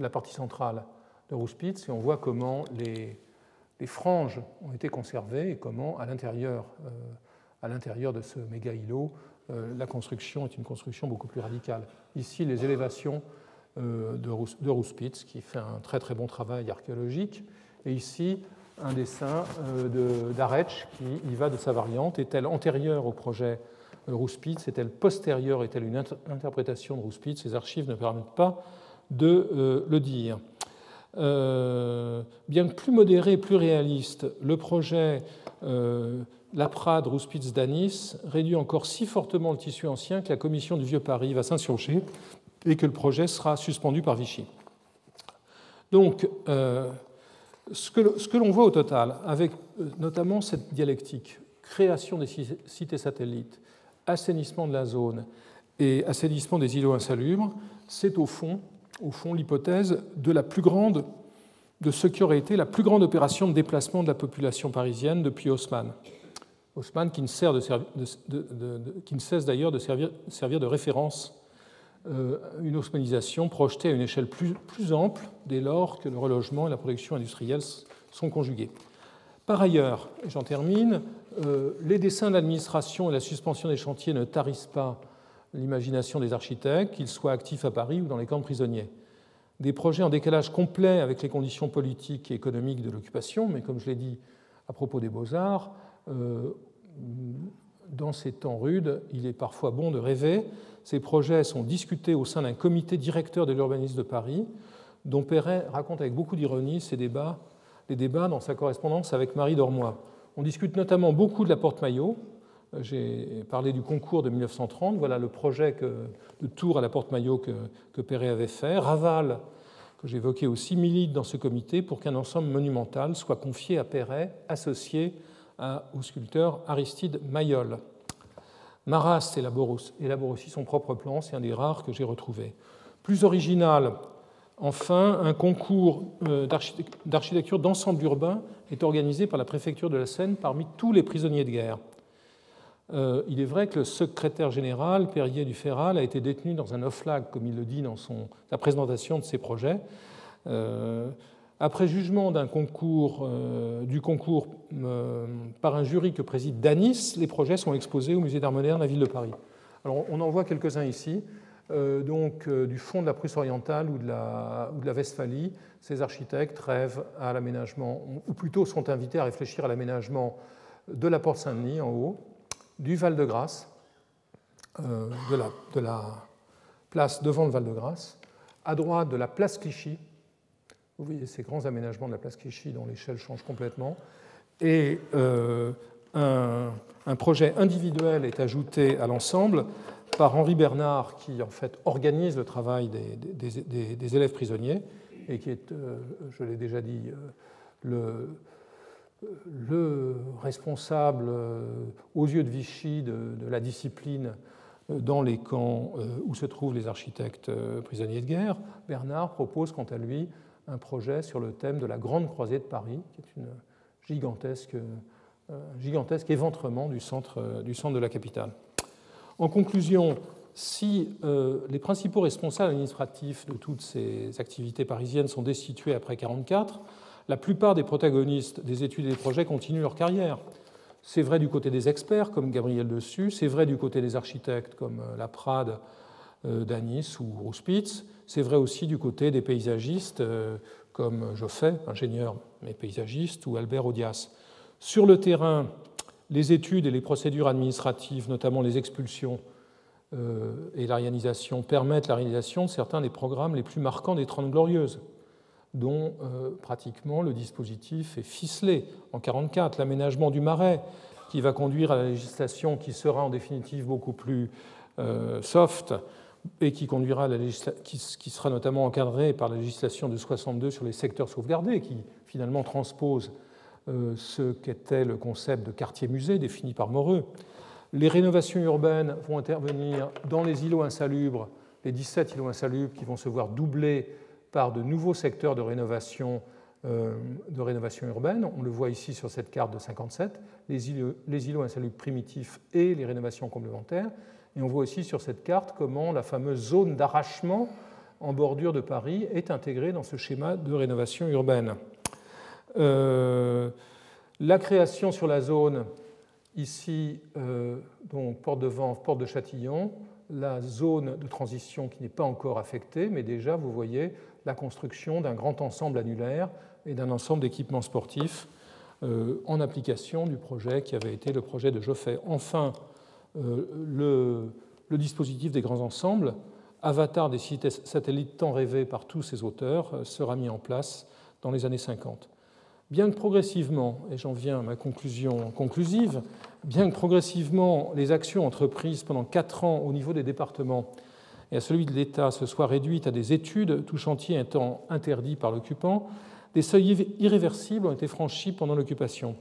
Speaker 2: la partie centrale de Rouspitz et on voit comment les, franges ont été conservées et comment à l'intérieur. Euh, à l'intérieur de ce méga îlot, la construction est une construction beaucoup plus radicale. Ici, les élévations de Rouspitz, qui fait un très très bon travail archéologique, et ici, un dessin d'Aretsch qui y va de sa variante. Est-elle antérieure au projet Rouspitz Est-elle postérieure Est-elle une interprétation de Rouspitz Ces archives ne permettent pas de le dire. Euh, bien plus modéré, plus réaliste, le projet euh, La Prade, Rouspitz, Danis réduit encore si fortement le tissu ancien que la commission du Vieux Paris va s'insurger et que le projet sera suspendu par Vichy. Donc, euh, ce que, l'on voit au total, avec notamment cette dialectique, création des cités satellites, assainissement de la zone et assainissement des îlots insalubres, c'est au fond au fond, l'hypothèse de la plus grande de ce qui aurait été la plus grande opération de déplacement de la population parisienne depuis Haussmann. Haussmann qui ne, cesse d'ailleurs de servir, de référence euh, une haussmannisation projetée à une échelle plus, ample dès lors que le relogement et la production industrielle sont conjugués. Par ailleurs, j'en termine, euh, les dessins d'administration et la suspension des chantiers ne tarissent pas l'imagination des architectes, qu'ils soient actifs à Paris ou dans les camps de prisonniers. Des projets en décalage complet avec les conditions politiques et économiques de l'occupation, mais comme je l'ai dit à propos des beaux-arts, dans ces temps rudes, il est parfois bon de rêver. Ces projets sont discutés au sein d'un comité directeur de l'urbanisme de Paris, dont Perret raconte avec beaucoup d'ironie ces débats, les débats dans sa correspondance avec Marie Dormois. On discute notamment beaucoup de la porte-maillot, j'ai parlé du concours de 1930. Voilà le projet de tour à la porte-maillot que, que, Perret avait fait. Raval, que j'évoquais aussi, milite dans ce comité pour qu'un ensemble monumental soit confié à Perret, associé au sculpteur Aristide Mayol. Maras élabore aussi son propre plan, c'est un des rares que j'ai retrouvé. Plus original, enfin, un concours euh, d'architecture d'ensemble urbain est organisé par la préfecture de la Seine parmi tous les prisonniers de guerre. Euh, il est vrai que le secrétaire général, Perrier du Ferral, a été détenu dans un off-lag, comme il le dit dans son, la présentation de ses projets. Euh, après jugement euh, du concours par un jury que préside Danis, les projets sont exposés au Musée d'Art moderne la ville de Paris. Alors, on en voit quelques-uns ici. donc, du fond de la Prusse orientale ou de la, ou de la Westphalie, ces architectes rêvent à l'aménagement, ou plutôt sont invités à réfléchir à l'aménagement de la Porte Saint-Denis en haut, du Val-de-Grâce, euh, de, la, place devant le Val-de-Grâce, à droite de la place Clichy. Vous voyez ces grands aménagements de la place Clichy dont l'échelle change complètement. Et euh, un, projet individuel est ajouté à l'ensemble par Henri Bernard, qui en fait organise le travail des, élèves prisonniers et qui est, euh, je l'ai déjà dit, le, le responsable euh, aux yeux de Vichy de, la discipline euh, dans les camps euh, où se trouvent les architectes prisonniers de guerre, Bernard propose quant à lui un projet sur le thème de la Grande Croisée de Paris, qui est une gigantesque, gigantesque éventrement du centre, du centre de la capitale. En conclusion, si les principaux responsables administratifs de toutes ces activités parisiennes sont destitués après 1944, la plupart des protagonistes des études et des projets continuent leur carrière. C'est vrai du côté des experts, comme Gabriel Dessus, c'est vrai du côté des architectes, comme euh, la Prade euh, d'Anis ou Rouspitz, c'est vrai aussi du côté des paysagistes, euh, comme Joffet, ingénieur, mais paysagiste, ou Albert Odias. Sur le terrain, les études et les procédures administratives, notamment les expulsions et l'arianisation, permettent la réalisation de certains des programmes les plus marquants des Trente Glorieuses dont euh, pratiquement le dispositif est ficelé. En 1944, l'aménagement du marais, qui va conduire à la législation qui sera en définitive beaucoup plus euh, soft et qui, sera notamment encadrée par la législation de 62 sur les secteurs sauvegardés, qui finalement transpose euh, ce qu'était le concept de quartier-musée défini par Moreux. Les rénovations urbaines vont intervenir dans les îlots insalubres, les 17 îlots insalubres qui vont se voir doubler par de nouveaux secteurs de rénovation, euh, urbaine. On le voit ici sur cette carte de 57, les îlots, les îlots insalubres primitifs et les rénovations complémentaires. Et on voit aussi sur cette carte comment la fameuse zone d'arrachement en bordure de Paris est intégrée dans ce schéma de rénovation urbaine. Euh, la création sur la zone Ici, donc, porte de Vanves, porte de Châtillon, la zone de transition qui n'est pas encore affectée, mais déjà, vous voyez la construction d'un grand ensemble annulaire et d'un ensemble d'équipements sportifs euh, en application du projet qui avait été le projet de Joffé. Enfin, euh, le, dispositif des grands ensembles, avatar des satellites tant rêvés par tous ces auteurs, euh, sera mis en place dans les années 50. Bien que progressivement, et j'en viens à ma conclusion conclusive, bien que progressivement les actions entreprises pendant quatre ans au niveau des départements et à celui de l'État se soient réduites à des études, tout chantier étant interdit par l'occupant, des seuils irréversibles ont été franchis pendant l'occupation.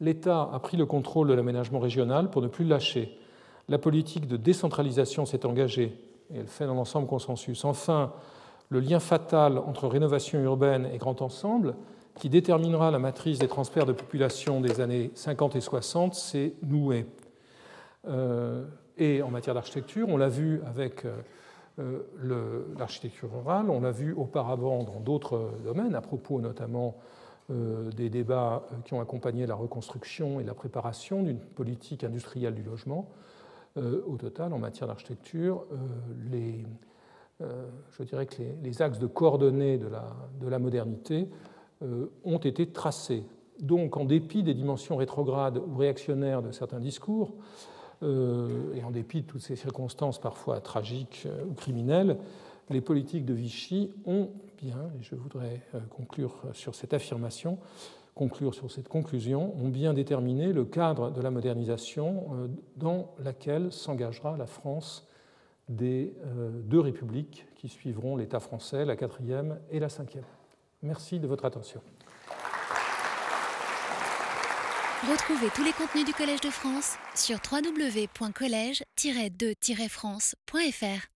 Speaker 2: L'État a pris le contrôle de l'aménagement régional pour ne plus lâcher. La politique de décentralisation s'est engagée, et elle fait dans l'ensemble consensus. Enfin, le lien fatal entre rénovation urbaine et grand ensemble, qui déterminera la matrice des transferts de population des années 50 et 60, s'est noué. Euh, et en matière d'architecture, on l'a vu avec euh, euh, l'architecture rurale, on l'a vu auparavant dans d'autres domaines, à propos notamment des débats qui ont accompagné la reconstruction et la préparation d'une politique industrielle du logement. Au total, en matière d'architecture, les, je dirais que les, axes de coordonnées de la, de la modernité ont été tracés. Donc, en dépit des dimensions rétrogrades ou réactionnaires de certains discours, euh, et en dépit de toutes ces circonstances parfois tragiques euh, ou criminelles, les politiques de Vichy ont bien, et je voudrais euh, conclure sur cette affirmation, conclure sur cette conclusion, ont bien déterminé le cadre de la modernisation dans laquelle s'engagera la France des deux républiques qui suivront l'État français, la quatrième et la cinquième. Merci de votre attention.
Speaker 1: Retrouvez tous les contenus du Collège de France sur www.colège-2-france.fr.